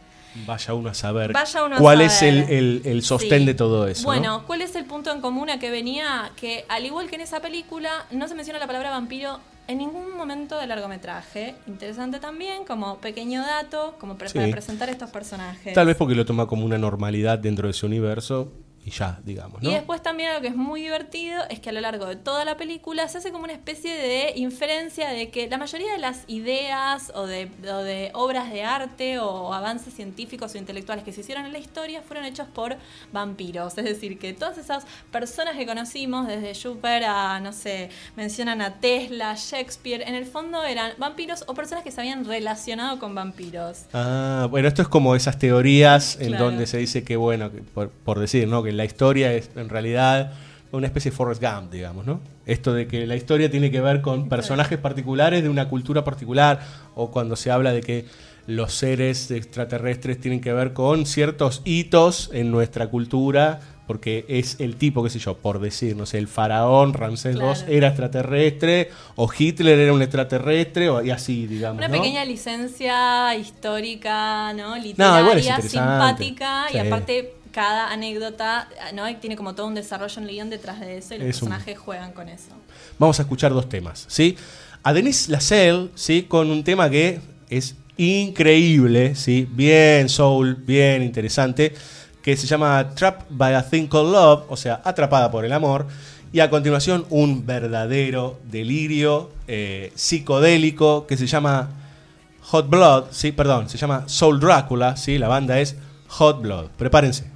Vaya uno a saber uno a cuál es el, saber. el- el sostén Sí. de todo eso. ¿no? Bueno, ¿cuál es el punto en común a que venía? Que al igual que en esa película, no se menciona la palabra vampiro en ningún momento del largometraje. Interesante también, como pequeño dato, como pre- Sí. para presentar estos personajes. Tal vez porque lo toma como una normalidad dentro de ese universo y ya, digamos, ¿no? Y después también algo que es muy divertido es que a lo largo de toda la película se hace como una especie de inferencia de que la mayoría de las ideas o de, o de obras de arte o avances científicos o intelectuales que se hicieron en la historia fueron hechos por vampiros. Es decir, que todas esas personas que conocimos, desde Schubert a, no sé, mencionan a Tesla, Shakespeare, en el fondo eran vampiros o personas que se habían relacionado con vampiros. Ah, bueno, esto es como esas teorías en Claro. donde se dice que, bueno, que por, por decir, ¿no? Que la historia es en realidad una especie de Forrest Gump, digamos, ¿no? Esto de que la historia tiene que ver con personajes particulares de una cultura particular, o cuando se habla de que los seres extraterrestres tienen que ver con ciertos hitos en nuestra cultura, porque es el tipo, qué sé yo, por decir, no sé, el faraón Ramsés Claro. II era extraterrestre, o Hitler era un extraterrestre, o, y así, digamos. Una ¿no? pequeña licencia histórica, ¿no? Literaria, simpática Sí. y aparte cada anécdota, ¿no? Y tiene como todo un desarrollo en guion detrás de eso y los Es un- personajes juegan con eso. Vamos a escuchar dos temas, ¿sí? A Denise Lascelles, ¿sí? Con un tema que es increíble, ¿sí? Bien soul, bien interesante, que se llama Trapped by a Thing Called Love, o sea, atrapada por el amor. Y a continuación un verdadero delirio eh, psicodélico que se llama Hot Blood, sí, perdón, se llama Soul Drácula, sí, la banda es Hot Blood. Prepárense.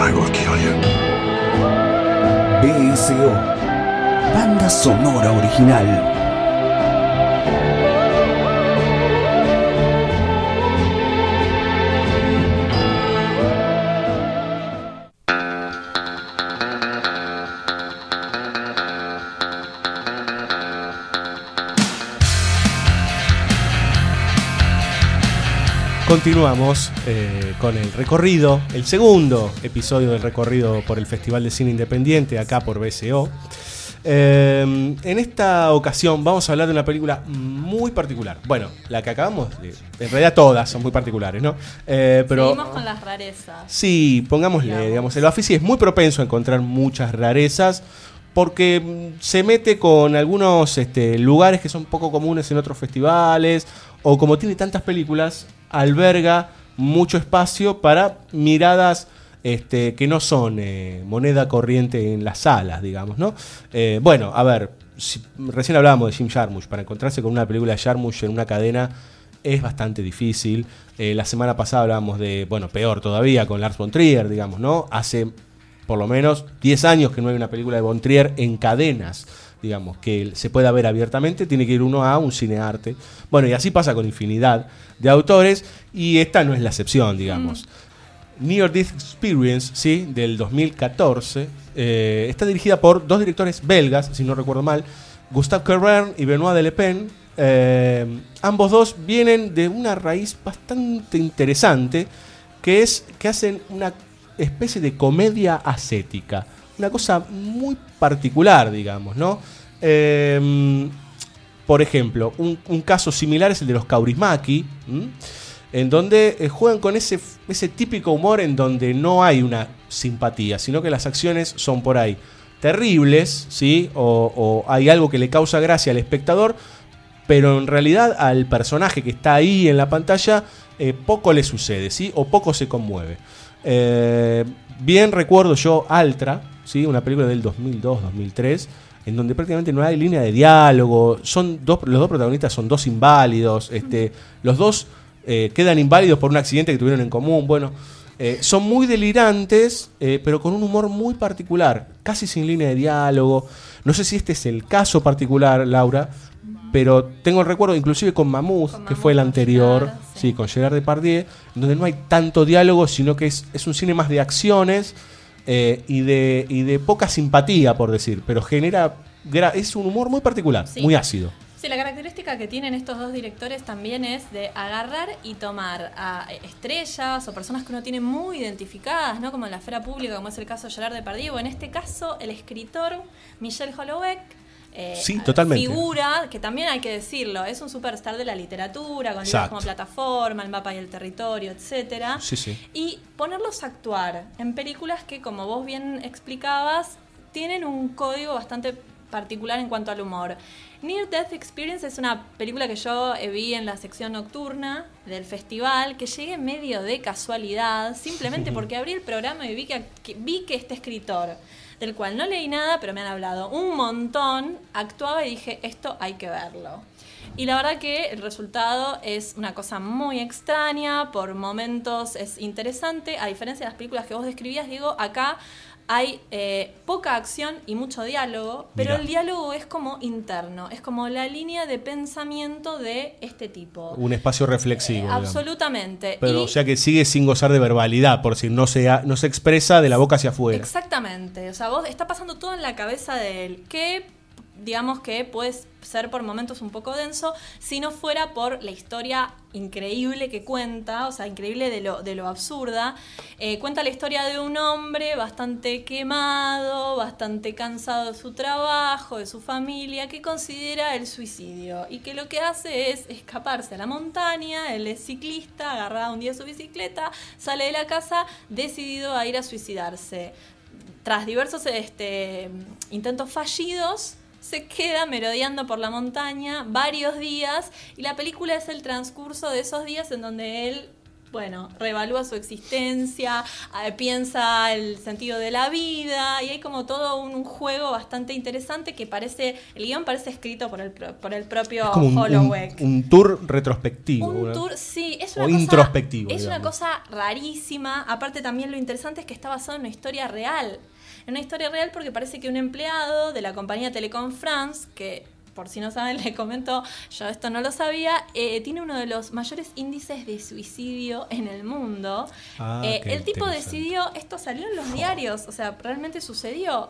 I will kill you. BSO. Banda sonora original. Continuamos eh, con el recorrido, el segundo episodio del recorrido por el Festival de Cine Independiente, acá por BSO. Eh, en esta ocasión vamos a hablar de una película muy particular. Bueno, la que acabamos de. En realidad todas son muy particulares, ¿no? Eh, pero. Seguimos con las rarezas. Sí, pongámosle, digamos, el Bafisi es muy propenso a encontrar muchas rarezas porque mm, se mete con algunos este, lugares que son poco comunes en otros festivales o como tiene tantas películas, alberga mucho espacio para miradas este, que no son eh, moneda corriente en las salas, digamos, ¿no? Eh, bueno, a ver, si- recién hablábamos de Jim Jarmusch, para encontrarse con una película de Jarmusch en una cadena es bastante difícil. Eh, la semana pasada hablábamos de, bueno, peor todavía, con Lars von Trier, digamos, ¿no? Hace por lo menos 10 años que no hay una película de von Trier en cadenas, digamos, que se pueda ver abiertamente, tiene que ir uno a un cinearte. Bueno, y así pasa con infinidad de autores, y esta no es la excepción, digamos. Near Death Experience, ¿sí? del 2014, eh, está dirigida por dos directores belgas, si no recuerdo mal, Gustave Caron y Benoit de Le Pen. Eh, ambos dos vienen de una raíz bastante interesante, que es que hacen una especie de comedia ascética. Una cosa muy particular, digamos, ¿no? Eh, por ejemplo, un, caso similar es el de los Kaurismäki, ¿m? en donde eh, juegan con ese, ese típico humor en donde no hay una simpatía, sino que las acciones son por ahí terribles, ¿sí? O, o hay algo que le causa gracia al espectador, pero en realidad al personaje que está ahí en la pantalla eh, poco le sucede, ¿sí? O poco se conmueve. Eh, bien recuerdo yo Altra, ¿sí? Una película del 2002-2003 en donde prácticamente no hay línea de diálogo, son dos, los dos protagonistas son dos inválidos, este, los dos eh, quedan inválidos por un accidente que tuvieron en común, bueno, eh, son muy delirantes, eh, pero con un humor muy particular, casi sin línea de diálogo, no sé si este es el caso particular, Laura, pero tengo el recuerdo inclusive con Mammoth, que fue el anterior, sí. con Gerard Depardieu, donde no hay tanto diálogo, sino que es, es un cine más de acciones, eh, y, de, y de poca simpatía, por decir, pero genera. Es un humor muy particular, Sí. muy ácido. Sí, la característica que tienen estos dos directores también es de agarrar y tomar a estrellas o personas que uno tiene muy identificadas, ¿no? Como en la esfera pública, como es el caso de Gerard Depardieu, o en este caso el escritor Michel Houellebecq. Eh, Sí, totalmente. Figura, que también hay que decirlo, es un superstar de la literatura, con libros Exacto. como Plataforma, El mapa y el territorio, etcétera Sí, sí. y ponerlos a actuar en películas que, como vos bien explicabas, tienen un código bastante particular en cuanto al humor. Near Death Experience es una película que yo eh, vi en la sección nocturna del festival, que llegué medio de casualidad, simplemente (laughs) porque abrí el programa y vi que, que- vi que este escritor, del cual no leí nada, pero me han hablado un montón, actuaba y dije, esto hay que verlo. Y la verdad que el resultado es una cosa muy extraña, por momentos es interesante, a diferencia de las películas que vos describías, Diego, acá hay eh, poca acción y mucho diálogo, pero Mirá. el diálogo es como interno, es como la línea de pensamiento de este tipo. Un espacio reflexivo. Absolutamente. Pero Y- o sea que sigue sin gozar de verbalidad, por si no se, ha- no se expresa de la boca hacia afuera. Exactamente. O sea, vos está pasando todo en la cabeza de él. Que digamos que puede ser por momentos un poco denso, si no fuera por la historia increíble que cuenta, o sea, increíble de lo, de lo absurda. Eh, cuenta la historia de un hombre bastante quemado, bastante cansado de su trabajo, de su familia, que considera el suicidio y que lo que hace es escaparse a la montaña, él es ciclista, agarra un día su bicicleta, sale de la casa decidido a ir a suicidarse tras diversos este, intentos fallidos, se queda merodeando por la montaña varios días y la película es el transcurso de esos días en donde él, bueno, reevalúa su existencia, eh, piensa el sentido de la vida y hay como todo un, un juego bastante interesante que parece, el guion parece escrito por el, por el propio Es como un, Holloway. un tour retrospectivo. Un tour, sí, es o una cosa, introspectivo, Es una cosa rarísima. Aparte también lo interesante es que está basado en una historia real. En una historia real porque parece que un empleado de la compañía Telecom France, que por si no saben, (laughs) le comento, yo esto no lo sabía, eh, tiene uno de los mayores índices de suicidio en el mundo. Ah, Eh, el tipo decidió, esto salió en los diarios, o sea, realmente sucedió.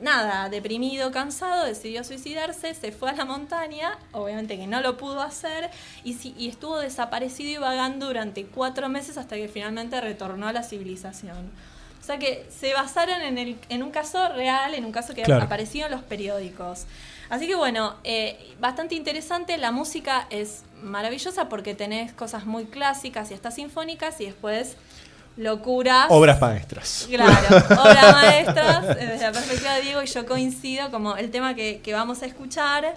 Nada, deprimido, cansado, decidió suicidarse, se fue a la montaña, obviamente que no lo pudo hacer, y, si- y estuvo desaparecido y vagando durante cuatro meses hasta que finalmente retornó a la civilización. O sea que se basaron en, el, en un caso real, en un caso que Claro. apareció en los periódicos. Así que bueno, eh, bastante interesante. La música es maravillosa porque tenés cosas muy clásicas y hasta sinfónicas y después locuras. Obras maestras. Claro, (laughs) obras maestras. eh, Desde la perspectiva de Diego y yo coincido como el tema que, que vamos a escuchar.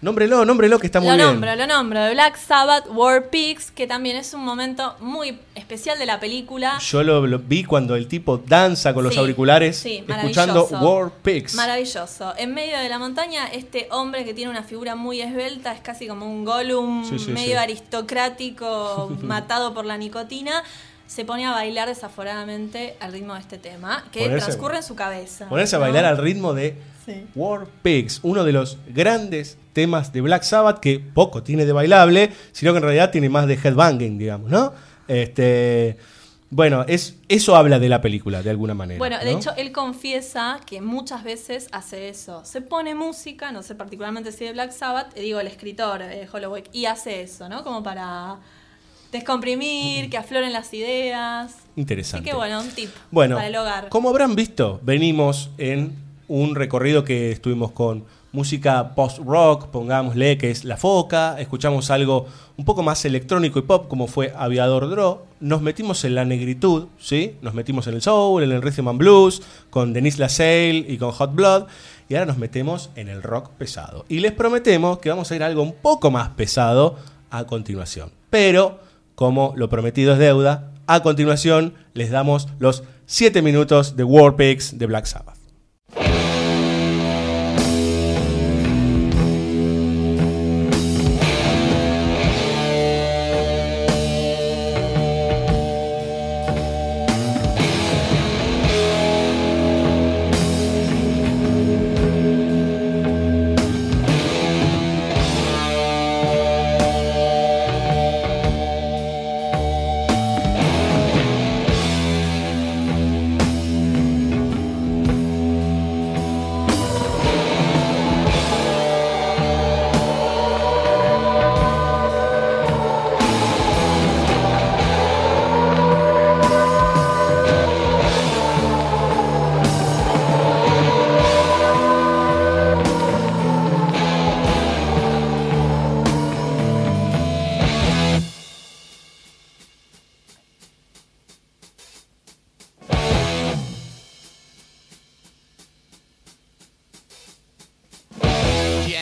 Nómbrelo, nómbrelo, que está muy lo bien. nombro, lo nombro. De Black Sabbath, War Pigs, que también es un momento muy especial de la película. Yo lo, lo vi cuando el tipo danza con los Sí, auriculares, sí, escuchando. War Pigs. Maravilloso. En medio de la montaña, este hombre que tiene una figura muy esbelta, es casi como un Gollum Sí, medio aristocrático, (laughs) matado por la nicotina, se pone a bailar desaforadamente al ritmo de este tema, que Ponerse- transcurre en su cabeza. Ponerse a bailar al ritmo de Sí. War Pigs, uno de los grandes temas de Black Sabbath que poco tiene de bailable, sino que en realidad tiene más de headbanging, digamos, ¿no? Este, bueno, es, eso habla de la película, de alguna manera. Bueno, de hecho, él confiesa que muchas veces hace eso. Se pone música, no sé particularmente si de Black Sabbath, eh, digo el escritor eh, Holloway, y hace eso, ¿no? Como para descomprimir, que afloren las ideas. Interesante. Así que bueno, un tip Bueno, para el hogar. como habrán visto, venimos en un recorrido que estuvimos con música post-rock, pongámosle, que es La Foca, escuchamos algo un poco más electrónico y pop, como fue Aviador Draw, nos metimos en la negritud, ¿sí? Nos metimos en el soul, en el rhythm and blues, con Denise LaSalle y con Hot Blood, y ahora nos metemos en el rock pesado. Y les prometemos que vamos a ir a algo un poco más pesado a continuación. Pero, como lo prometido es deuda, a continuación les damos los 7 minutos de War Pigs de Black Sabbath.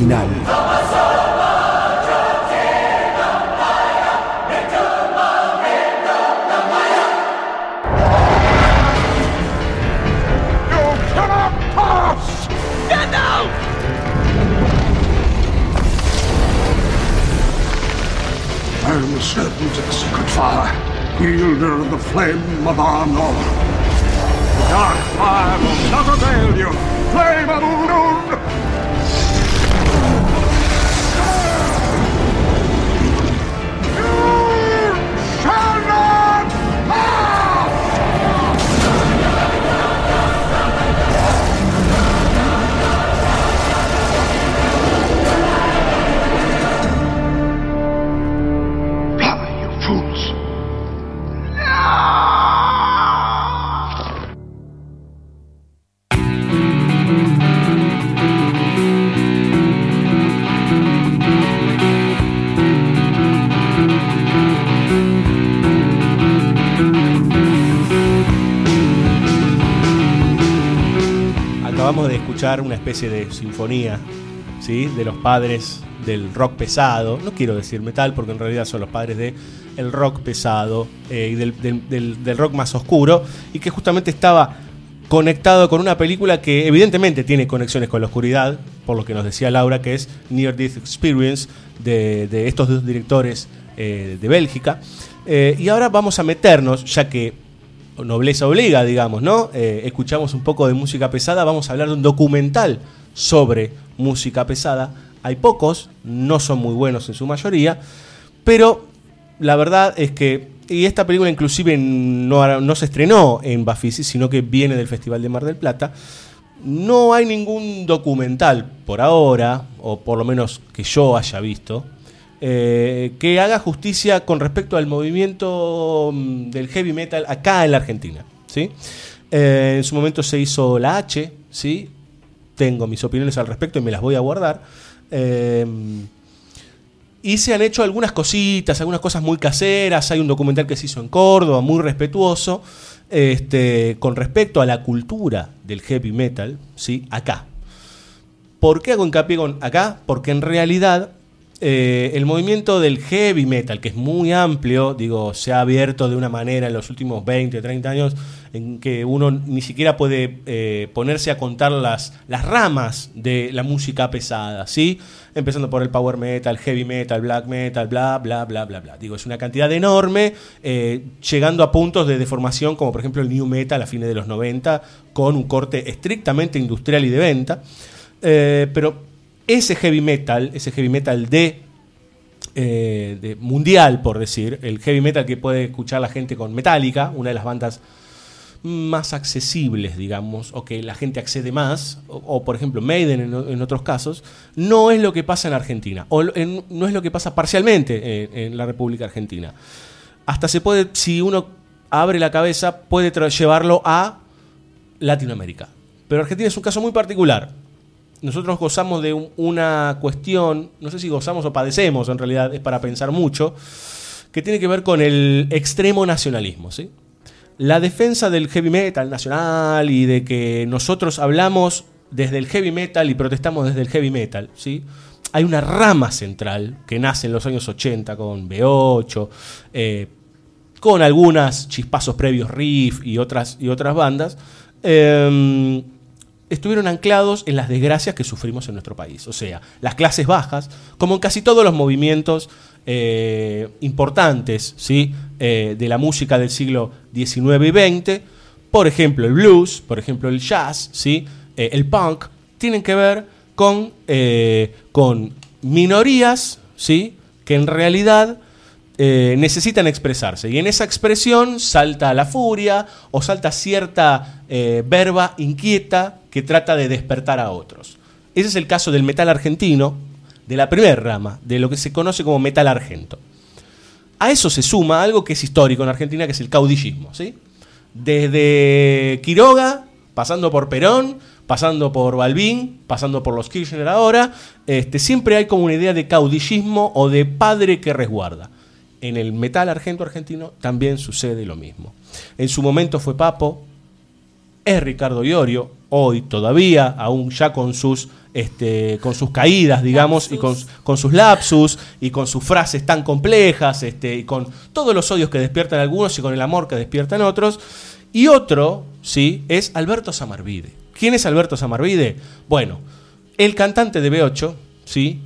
Original. Get out! I am servant of the secret fire, wielder of the flame of our Arnor. Una especie de sinfonía, ¿sí? De los padres del rock pesado. No quiero decir metal porque en realidad son los padres de el rock pesado eh, y del- del rock más oscuro y que justamente estaba conectado con una película que evidentemente tiene conexiones con la oscuridad, por lo que nos decía Laura, que es Near Death Experience de, de estos dos directores eh, de Bélgica. Eh, y ahora vamos a meternos, ya que nobleza obliga, digamos, ¿no? Eh, escuchamos un poco de música pesada, vamos a hablar de un documental sobre música pesada. Hay pocos, no son muy buenos en su mayoría, pero la verdad es que, y esta película inclusive no, no se estrenó en Bafisi, sino que viene del Festival de Mar del Plata, no hay ningún documental por ahora, o por lo menos que yo haya visto, eh, que haga justicia con respecto al movimiento mm, del heavy metal acá en la Argentina. ¿sí? Eh, en su momento se hizo la H, ¿sí? tengo mis opiniones al respecto y me las voy a guardar. Eh, y se han hecho algunas cositas, algunas cosas muy caseras. Hay un documental que se hizo en Córdoba, muy respetuoso, este, con respecto a la cultura del heavy metal, ¿sí? acá. ¿Por qué hago hincapié con acá? Porque en realidad eh, el movimiento del heavy metal, que es muy amplio, digo, se ha abierto de una manera en los últimos 20, 30 años en que uno ni siquiera puede eh, ponerse a contar las, ramas de la música pesada, ¿sí? Empezando por el power metal, heavy metal, black metal, bla, bla, bla, bla, bla. Digo, es una cantidad enorme, eh, llegando a puntos de deformación como por ejemplo el new metal a fines de los 90, con un corte estrictamente industrial y de venta. pero ese heavy metal, ese heavy metal de, eh, de, mundial, por decir, el heavy metal que puede escuchar la gente con Metallica, una de las bandas más accesibles, digamos, o que la gente accede más, o, por ejemplo Maiden en, otros casos, no es lo que pasa en Argentina, o no es lo que pasa parcialmente en, en, la República Argentina. Hasta se puede, si uno abre la cabeza, puede llevarlo a Latinoamérica. Pero Argentina es un caso muy particular nosotros gozamos de una cuestión, no sé si gozamos o padecemos, en realidad es para pensar mucho, que tiene que ver con el extremo nacionalismo. ¿sí? La defensa del heavy metal nacional y de que nosotros hablamos desde el heavy metal y protestamos desde el heavy metal. ¿sí? Hay una rama central que nace en los años 80 con B8, eh, con algunas chispazos previos Riff y otras, y otras bandas. Eh, estuvieron anclados en las desgracias que sufrimos en nuestro país. O sea, las clases bajas, como en casi todos los movimientos eh, importantes ¿sí? Eh, de la música del siglo XIX y XX, por ejemplo el blues, por ejemplo el jazz, ¿sí? Eh, el punk, tienen que ver con, con minorías ¿sí? que en realidad necesitan expresarse. Y en esa expresión salta la furia o salta cierta verba inquieta que trata de despertar a otros. Ese es el caso del metal argentino, de la primera rama, de lo que se conoce como metal argento. A eso se suma algo que es histórico en Argentina, que es el caudillismo. ¿sí? Desde Quiroga, pasando por Perón, pasando por Balbín, pasando por los Kirchner ahora, este, siempre hay como una idea de caudillismo o de padre que resguarda. En el metal argento argentino también sucede lo mismo. En su momento fue Papo, es Ricardo Iorio, hoy todavía, aún ya con sus, este, con sus caídas, digamos, y con, con, sus lapsus, y con sus frases tan complejas, este, y con todos los odios que despiertan algunos y con el amor que despiertan otros. Y otro, sí, es Alberto Samarvide. ¿Quién es Alberto Samarvide? Bueno, el cantante de B8, ¿sí?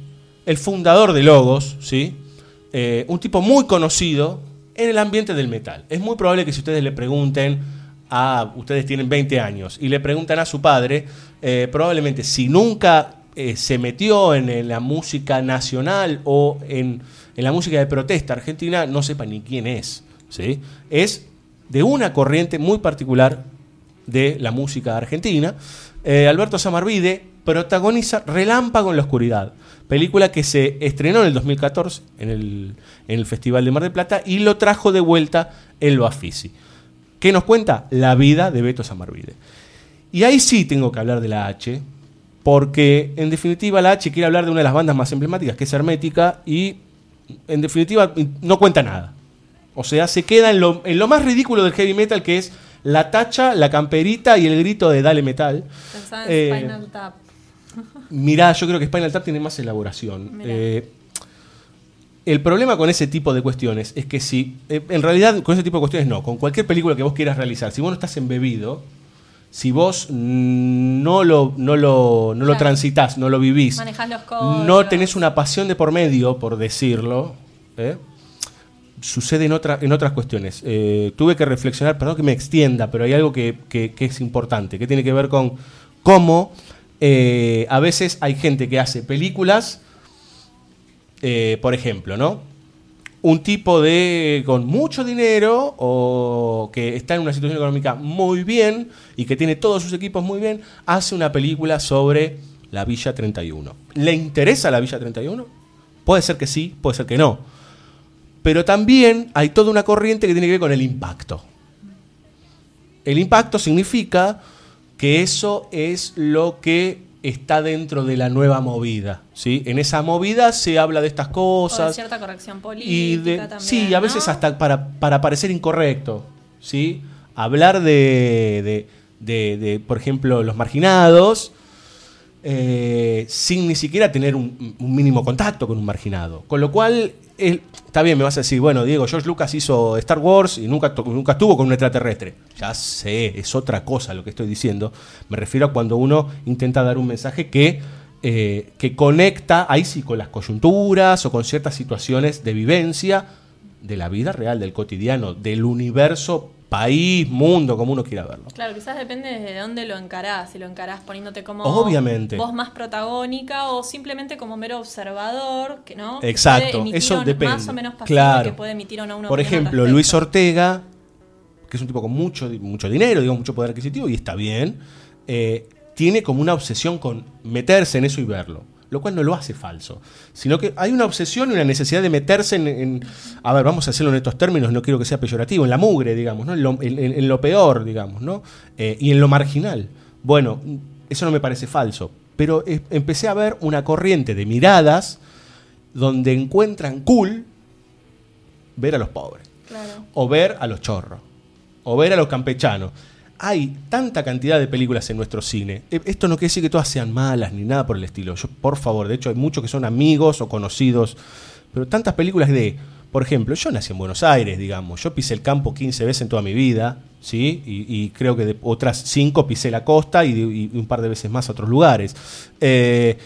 el fundador de Logos, ¿sí? Eh, un tipo muy conocido en el ambiente del metal. Es muy probable que si ustedes le pregunten a, ustedes tienen 20 años, y le preguntan a su padre, eh, probablemente si nunca eh, se metió en, la música nacional o en, la música de protesta argentina, no sepa ni quién es. ¿sí? Es de una corriente muy particular de la música argentina. Eh, Alberto Samarvide protagoniza Relámpago en la Oscuridad, película que se estrenó en el 2014 en el, en el Festival de Mar del Plata y lo trajo de vuelta el Bafisi. ¿Qué nos cuenta? La vida de Beto Samarvide. Y ahí sí tengo que hablar de la H, porque en definitiva la H quiere hablar de una de las bandas más emblemáticas, que es Hermética, y en definitiva no cuenta nada. O sea, se queda en lo, en lo más ridículo del heavy metal, que es la tacha, la camperita y el grito de Dale Metal. Eh, Spinal Tap. mirá, yo creo que Spinal Tap tiene más elaboración. Eh, el problema con ese tipo de cuestiones es que si, eh, en realidad con ese tipo de cuestiones no, con cualquier película que vos quieras realizar, si vos no estás embebido, si vos no lo, no lo, no lo transitas, no lo vivís, no tenés una pasión de por medio, por decirlo, ¿eh? sucede en, otra, en otras cuestiones. Eh, tuve que reflexionar, perdón que me extienda, pero hay algo que, que, es importante, que tiene que ver con cómo eh, a veces hay gente que hace películas, eh, por ejemplo, ¿no? Un tipo de con mucho dinero o que está en una situación económica muy bien y que tiene todos sus equipos muy bien, hace una película sobre la Villa 31. ¿Le interesa la Villa 31? Puede ser que sí, puede ser que no. Pero también hay toda una corriente que tiene que ver con el impacto. El impacto significa que eso es lo que está dentro de la nueva movida. ¿sí? En esa movida se habla de estas O de cosas. cierta corrección política Y de, también. sí, a veces ¿no? hasta para, para parecer incorrecto. ¿sí? Hablar de, de, de- de, por ejemplo, los marginados eh, sin ni siquiera tener un, un mínimo contacto con un marginado. Con lo cual, está bien, me vas a decir, bueno, Diego, George Lucas hizo Star Wars y nunca, nunca estuvo con un extraterrestre. Ya sé, es otra cosa lo que estoy diciendo. Me refiero a cuando uno intenta dar un mensaje que, eh, que conecta, ahí sí, con las coyunturas o con ciertas situaciones de vivencia de la vida real, del cotidiano, del universo, país, mundo, como uno quiera verlo. Claro, quizás depende de dónde lo encarás. Si lo encarás poniéndote como Obviamente. voz más protagónica o simplemente como mero observador, que no. Exacto, puede eso depende. Más o menos Claro. que puede emitir o no una Por ejemplo. Luis Ortega, que es un tipo con mucho, mucho dinero, digamos, mucho poder adquisitivo, y está bien, eh, tiene como una obsesión con meterse en eso y verlo. Lo cual no lo hace falso. Sino que hay una obsesión y una necesidad de meterse en. en- a ver, vamos a hacerlo en estos términos, no quiero que sea peyorativo, en la mugre, digamos, ¿no? En lo, en- en- en lo peor, digamos, ¿no? Eh, y en lo marginal. Bueno, eso no me parece falso. Pero eh, empecé a ver una corriente de miradas donde encuentran cool ver a los pobres Claro. o ver a los chorros, o ver a los campechanos. Hay tanta cantidad de películas en nuestro cine. E- Esto no quiere decir que todas sean malas ni nada por el estilo. Yo, por favor, de hecho hay muchos que son amigos o conocidos, pero tantas películas de, por ejemplo, yo nací en Buenos Aires, digamos, yo pisé el campo 15 veces en toda mi vida, ¿sí? Y, creo que de otras 5 pisé la costa y, y un par de veces más a otros lugares. Eh,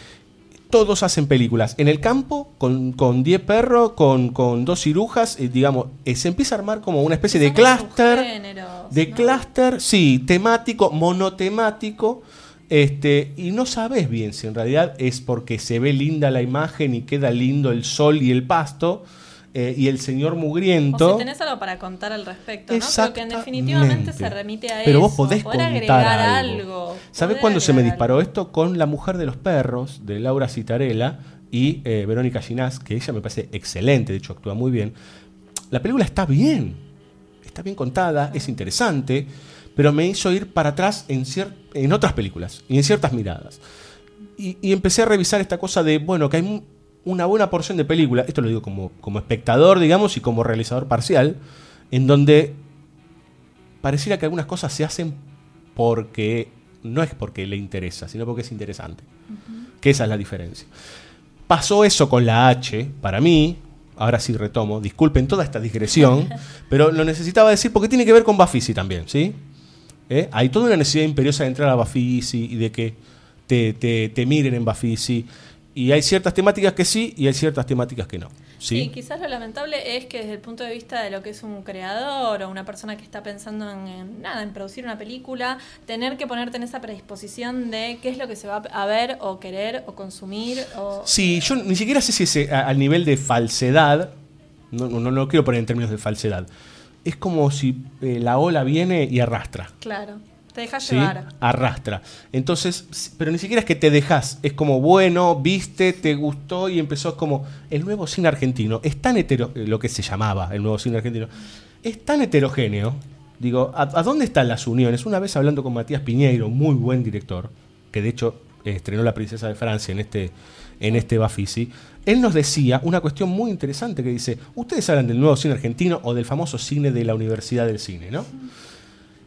todos hacen películas. En el campo con, con 10 perros, con, con dos cirujas, y digamos, eh, se empieza a armar como una especie de clúster, de clúster, sí, temático, monotemático, este, y no sabes bien si en realidad es porque se ve linda la imagen y queda lindo el sol y el pasto, eh, y el señor O mugriento. si tenés algo para contar al respecto, ¿no? Pero que en definitivamente se remite a Pero eso. vos podés poder contar agregar algo. algo. ¿Sabés cuándo se me disparó esto? Con La Mujer de los Perros, de Laura Citarella y eh, Verónica Ginás, que ella me parece excelente, de hecho actúa muy bien. La película está bien, está bien contada, es interesante, pero me hizo ir para atrás en, en otras películas y en ciertas miradas. Y, y empecé a revisar esta cosa de, bueno, que hay una buena porción de película, esto lo digo como, como espectador, digamos, y como realizador parcial, en donde pareciera que algunas cosas se hacen porque no es porque le interesa, sino porque es interesante. Que esa es la diferencia. Pasó eso con la H, para mí, ahora sí retomo, disculpen toda esta digresión, (laughs) pero lo necesitaba decir porque tiene que ver con Bafisi también, ¿sí? ¿Eh? Hay toda una necesidad imperiosa de entrar a Bafisi y de que te, te- te miren en Bafisi. Y hay ciertas temáticas que sí y hay ciertas temáticas que no. Sí, ¿sí? quizás lo lamentable es que desde el punto de vista de lo que es un creador o una persona que está pensando en, en nada, en producir una película, tener que ponerte en esa predisposición de qué es lo que se va a ver o querer o consumir o Sí, yo ni siquiera sé si es eh, a- al nivel de falsedad, no, no, no lo quiero poner en términos de falsedad, es como si eh, la ola viene y arrastra. claro, te dejas ¿sí? llevar. Arrastra. Entonces, pero ni siquiera es que te dejas, es como bueno, viste, te gustó y empezó como el nuevo cine argentino, es tan hetero, eh, lo que se llamaba el nuevo cine argentino, es tan heterogéneo. Digo, ¿a, a dónde están las uniones? Una vez hablando con Matías Piñeiro, muy buen director, que de hecho eh, estrenó La Princesa de Francia en este, en este Bafisi, él nos decía una cuestión muy interesante que dice, ustedes hablan del nuevo cine argentino o del famoso cine de la Universidad del Cine, ¿no?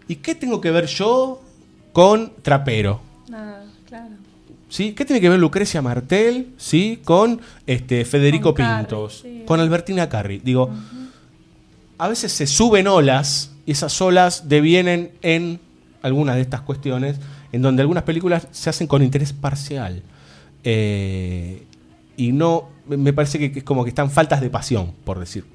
¿Y qué tengo que ver yo con Trapero? Nada, claro. ¿Sí? ¿Qué tiene que ver Lucrecia Martel ¿sí? con este, Federico Con Carri, Pintos? sí. Con Albertina Carri. Digo, a veces se suben olas y esas olas devienen en algunas de estas cuestiones en donde algunas películas se hacen con interés parcial. Eh, y no, me parece que es como que están faltas de pasión, por decir.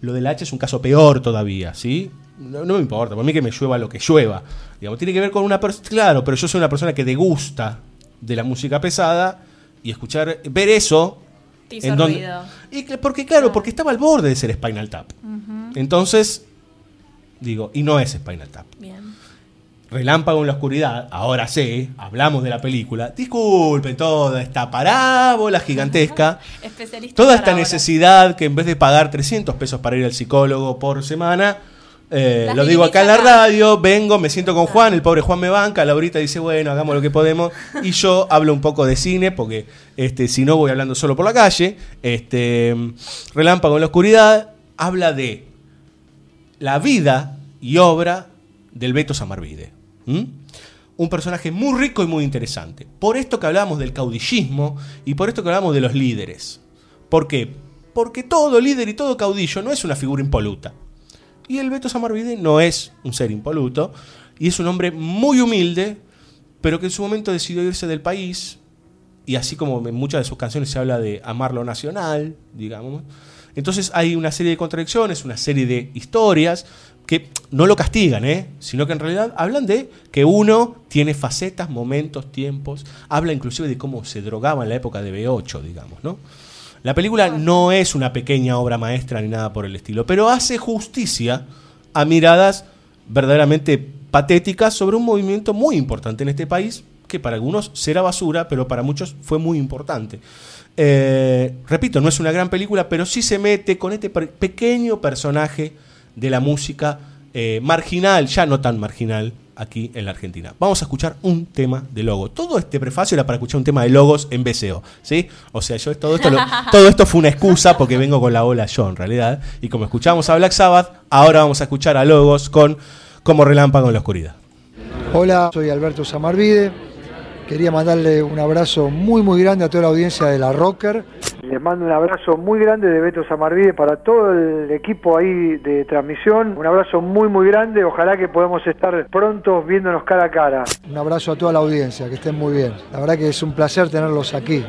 Lo del H es un caso peor todavía, ¿sí? No, no me importa, por mí que me llueva lo que llueva. Digamos, tiene que ver con una persona, claro, pero yo soy una persona que degusta de la música pesada y escuchar, ver eso. Te hizo ruido. y que- porque claro, porque estaba al borde de ser Spinal Tap. Entonces, digo, y no es Spinal Tap. Bien. Relámpago en la oscuridad, ahora sí, hablamos de la película. Disculpen toda esta parábola gigantesca. (laughs) Especialista Toda esta necesidad que en vez de pagar 300 pesos para ir al psicólogo por semana, eh, lo digo acá en la radio, vengo, me siento con Juan, el pobre Juan me banca, Laurita dice, bueno, hagamos lo que podemos, (laughs) y yo hablo un poco de cine, porque este, si no voy hablando solo por la calle. Este, Relámpago en la oscuridad habla de la vida y obra del Beto Samarvide. Un personaje muy rico y muy interesante. Por esto que hablamos del caudillismo y por esto que hablamos de los líderes. ¿Por qué? Porque todo líder y todo caudillo no es una figura impoluta. Y el Beto Samarvide no es un ser impoluto y es un hombre muy humilde, pero que en su momento decidió irse del país. Y así como en muchas de sus canciones se habla de amar lo nacional, digamos. Entonces hay una serie de contradicciones, una serie de historias que no lo castigan, ¿eh? sino que en realidad hablan de que uno tiene facetas, momentos, tiempos. Habla inclusive de cómo se drogaba en la época de B8, digamos, ¿no? La película no es una pequeña obra maestra ni nada por el estilo, pero hace justicia a miradas verdaderamente patéticas sobre un movimiento muy importante en este país, que para algunos será basura, pero para muchos fue muy importante. Eh, repito, no es una gran película, pero sí se mete con este pequeño personaje de la música eh, marginal, ya no tan marginal, aquí en la Argentina. Vamos a escuchar un tema de logo. Todo este prefacio era para escuchar un tema de logos en BCO, ¿sí? O sea, yo todo esto, lo- (laughs) todo esto fue una excusa porque vengo con la ola yo en realidad. Y como escuchamos a Black Sabbath, ahora vamos a escuchar a logos con Como relámpago en la oscuridad. Hola, soy Alberto Samarvide. Quería mandarle un abrazo muy muy grande a toda la audiencia de la Rocker. Les mando un abrazo muy grande de Beto Samarvide para todo el equipo ahí de transmisión. Un abrazo muy muy grande. Ojalá que podamos estar pronto viéndonos cara a cara. Un abrazo a toda la audiencia, que estén muy bien. La verdad que es un placer tenerlos aquí.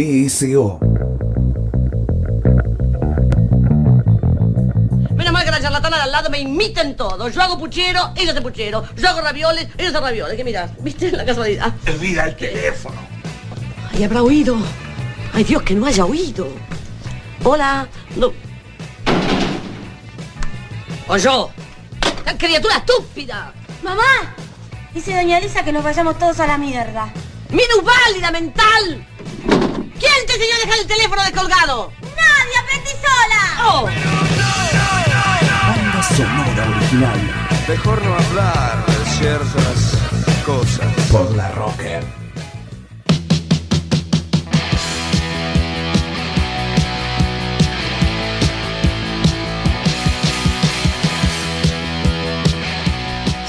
BSO. Menos mal que la charlatana de al lado me imiten todo. Yo hago puchero, ella hace puchero. Yo hago ravioles, ella hace ravioles. ¿Qué miras? ¿Viste la casualidad? Olvida el teléfono. Ay, habrá oído. Ay, Dios, que no haya oído. Hola. No. O yo. ¡Qué criatura estúpida! Mamá, dice doña Elisa que nos vayamos todos a la mierda. ¡Minusválida mental! ¿Quién te enseñó a dejar el teléfono descolgado? ¡Nadie, aprendí sola! ¡Oh! Banda sonora original. Mejor no hablar de ciertas cosas. Por la Rocker.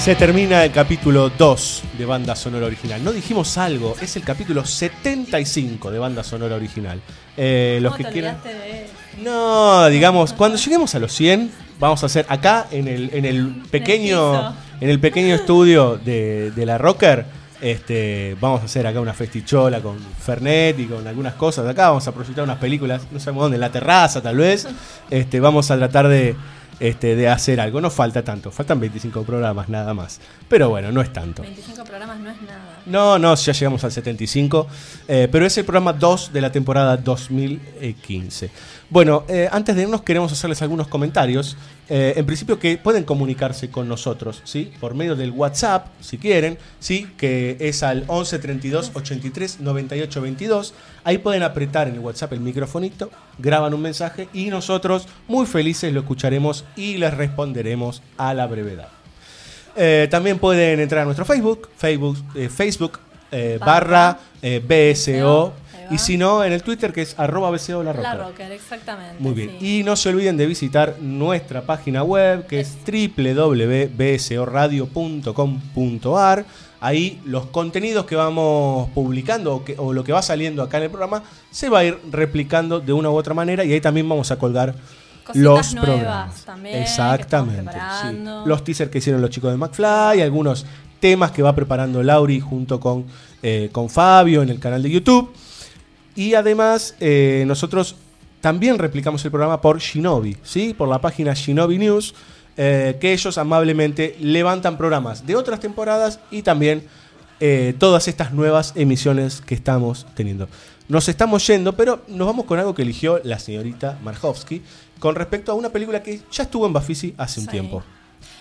Se termina el capítulo 2 de Banda Sonora Original. No dijimos algo, es el capítulo 75 de Banda Sonora Original. Eh, los que ¿Cómo te quieran. de? No, digamos, cuando lleguemos a los 100, vamos a hacer acá en el, en el pequeño en el pequeño estudio de, de la Rocker. Este, vamos a hacer acá una festichola con Fernet y con algunas cosas. Acá vamos a proyectar unas películas, no sabemos dónde, en la terraza tal vez. Este, vamos a tratar de, este, de hacer algo. No falta tanto, faltan 25 programas nada más. Pero bueno, no es tanto. 25 programas no es nada. No, no, ya llegamos al 75, eh, pero es el programa 2 de la temporada 2015. Bueno, eh, antes de irnos queremos hacerles algunos comentarios. Eh, en principio que pueden comunicarse con nosotros, ¿sí? Por medio del WhatsApp, si quieren, ¿sí? Que es al 11 32 83 98 22. Ahí pueden apretar en el WhatsApp el microfonito, graban un mensaje y nosotros muy felices lo escucharemos y les responderemos a la brevedad. Eh, también pueden entrar a nuestro Facebook, Facebook, eh, Facebook eh, barra BSO. Y si no, en el Twitter que es arroba BSO la La Roca. Rocker, exactamente. Muy bien. sí. Y no se olviden de visitar nuestra página web que es www.bsoradio.com.ar. Ahí los contenidos que vamos publicando o, que- o lo que va saliendo acá en el programa se va a ir replicando de una u otra manera y ahí también vamos a colgar Cositas los nuevas programas. también Exactamente. sí. Los teasers que hicieron los chicos de McFly, algunos temas que va preparando Lauri junto con, eh, con Fabio en el canal de YouTube. Y además, eh, nosotros también replicamos el programa por Shinobi, ¿sí? Por la página Shinobi News, eh, que ellos amablemente levantan programas de otras temporadas y también eh, todas estas nuevas emisiones que estamos teniendo. Nos estamos yendo, pero nos vamos con algo que eligió la señorita Markovsky con respecto a una película que ya estuvo en Bafisi hace un Sí. tiempo.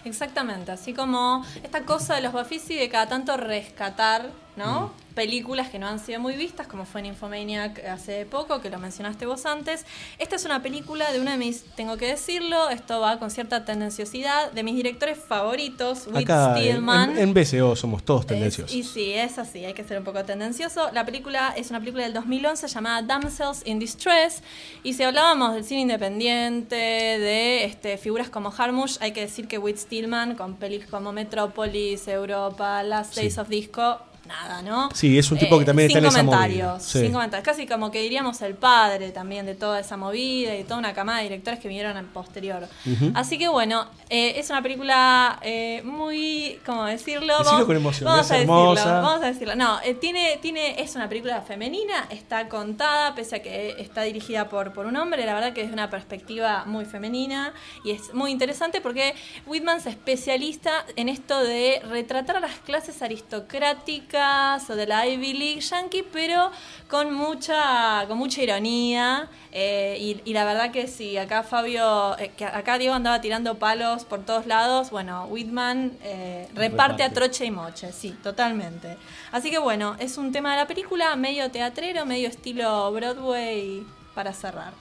Exactamente, así como esta cosa de los Bafisi de cada tanto rescatar, ¿no? Películas que no han sido muy vistas, como fue en Infomaniac hace poco, que lo mencionaste vos antes. Esta es una película de una de mis, tengo que decirlo, esto va con cierta tendenciosidad, de mis directores favoritos, Whit Acá en, Stillman. en- en BCO somos todos tendenciosos. Y sí, es así, hay que ser un poco tendencioso. La película es una película del 2011 llamada Damsels in Distress. Y si hablábamos del cine independiente, de este, figuras como Harmush, hay que decir que Whit Stillman, con pelis como Metropolis, Europa, Last Sí. Days of Disco, nada, ¿no? Sí, es un tipo que también sin está en esa movida. Sí. sin comentarios. Casi como que diríamos el padre también de toda esa movida y toda una camada de directores que vinieron en posterior. Así que bueno, eh, es una película eh, muy, ¿cómo decirlo? Vamos- con emoción, Vamos es a decirlo, vamos a decirlo. No, eh, tiene, tiene, es una película femenina, está contada, pese a que está dirigida por, por un hombre, la verdad que es una perspectiva muy femenina y es muy interesante porque Whitman se especialista en esto de retratar a las clases aristocráticas o de la Ivy League yankee, pero con mucha, con mucha ironía. eh, y, y la verdad que sí, acá Fabio, eh, que acá Diego andaba tirando palos por todos lados, bueno, Whitman eh, reparte a Reparte. troche y moche, sí, totalmente. Así que bueno, es un tema de la película medio teatrero, medio estilo Broadway para cerrar.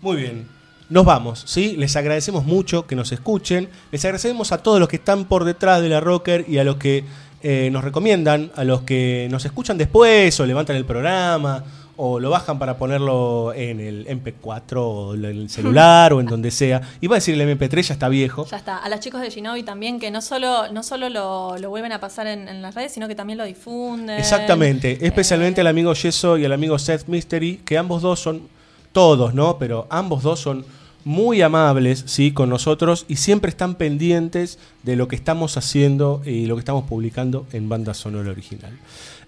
Muy bien. Nos vamos, ¿sí? Les agradecemos mucho que nos escuchen. Les agradecemos a todos los que están por detrás de la Rocker y a los que eh, nos recomiendan, a los que nos escuchan después o levantan el programa o lo bajan para ponerlo en el MP4 o en el (laughs) celular o en donde sea. Iba a decir el MP3, ya está viejo. Ya está. A los chicos de Shinobi también, que no solo, no solo lo, lo vuelven a pasar en, en las redes, sino que también lo difunden. Exactamente, especialmente al amigo Yeso y al amigo Seth Mystery, que ambos dos son todos, ¿no? Pero ambos dos son muy amables, ¿sí? Con nosotros y siempre están pendientes de lo que estamos haciendo y lo que estamos publicando en Banda Sonora Original.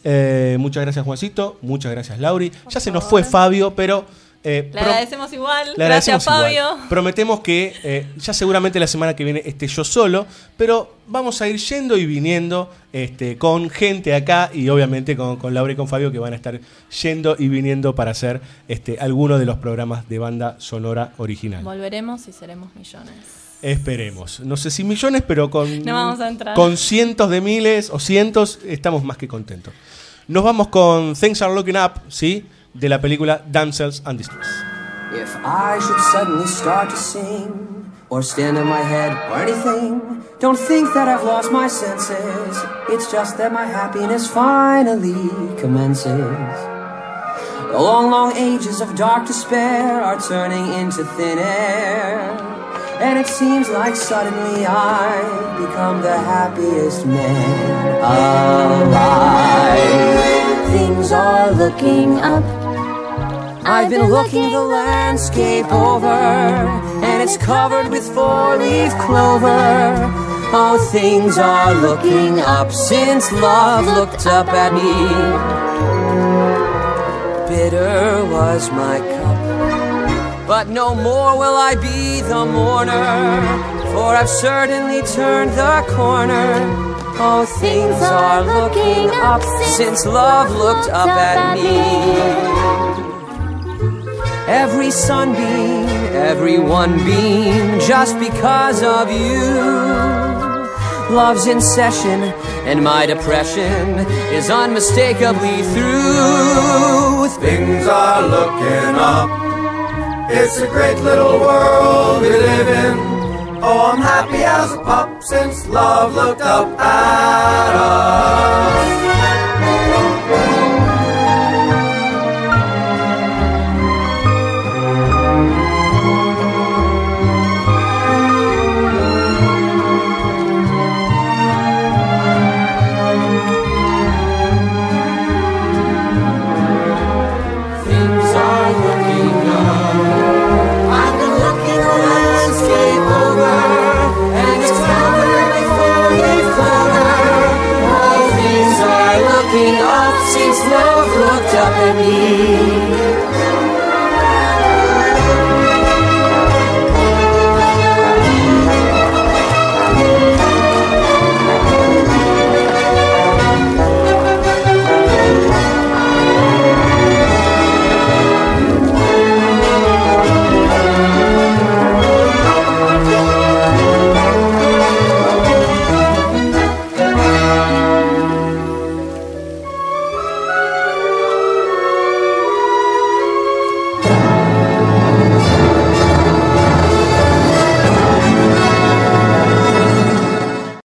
Eh, muchas gracias, Juancito. Muchas gracias, Lauri. ya se nos fue Fabio, pero. Eh, Le agradecemos igual. le Gracias, igual. Fabio. Prometemos que eh, ya seguramente la semana que viene esté yo solo, pero vamos a ir yendo y viniendo este, con gente acá y obviamente con, con Laura y con Fabio que van a estar yendo y viniendo para hacer este, algunos de los programas de banda sonora original. Volveremos y seremos millones. Esperemos. No sé si millones, pero con, No vamos a entrar. con cientos de miles o cientos estamos más que contentos. Nos vamos con Things Are Looking Up, ¿sí? De la película Damsels and Distress. If I should suddenly start to sing, or stand on my head, or anything, don't think that I've lost my senses. It's just that my happiness finally commences. The long, long ages of dark despair are turning into thin air. And it seems like suddenly I've become the happiest man alive. Things are looking up. I've been looking the landscape over, and it's covered with four-leaf clover. Oh, things are looking up since love looked up at me. Bitter was my cup, but no more will I be the mourner, for I've certainly turned the corner. Oh, things are looking up since love looked up at me. Every sunbeam, every one beam, just because of you. Love's in session, and my depression is unmistakably through. Things are looking up. It's a great little world we live in. Oh, I'm happy as a pup since love looked up at us. You.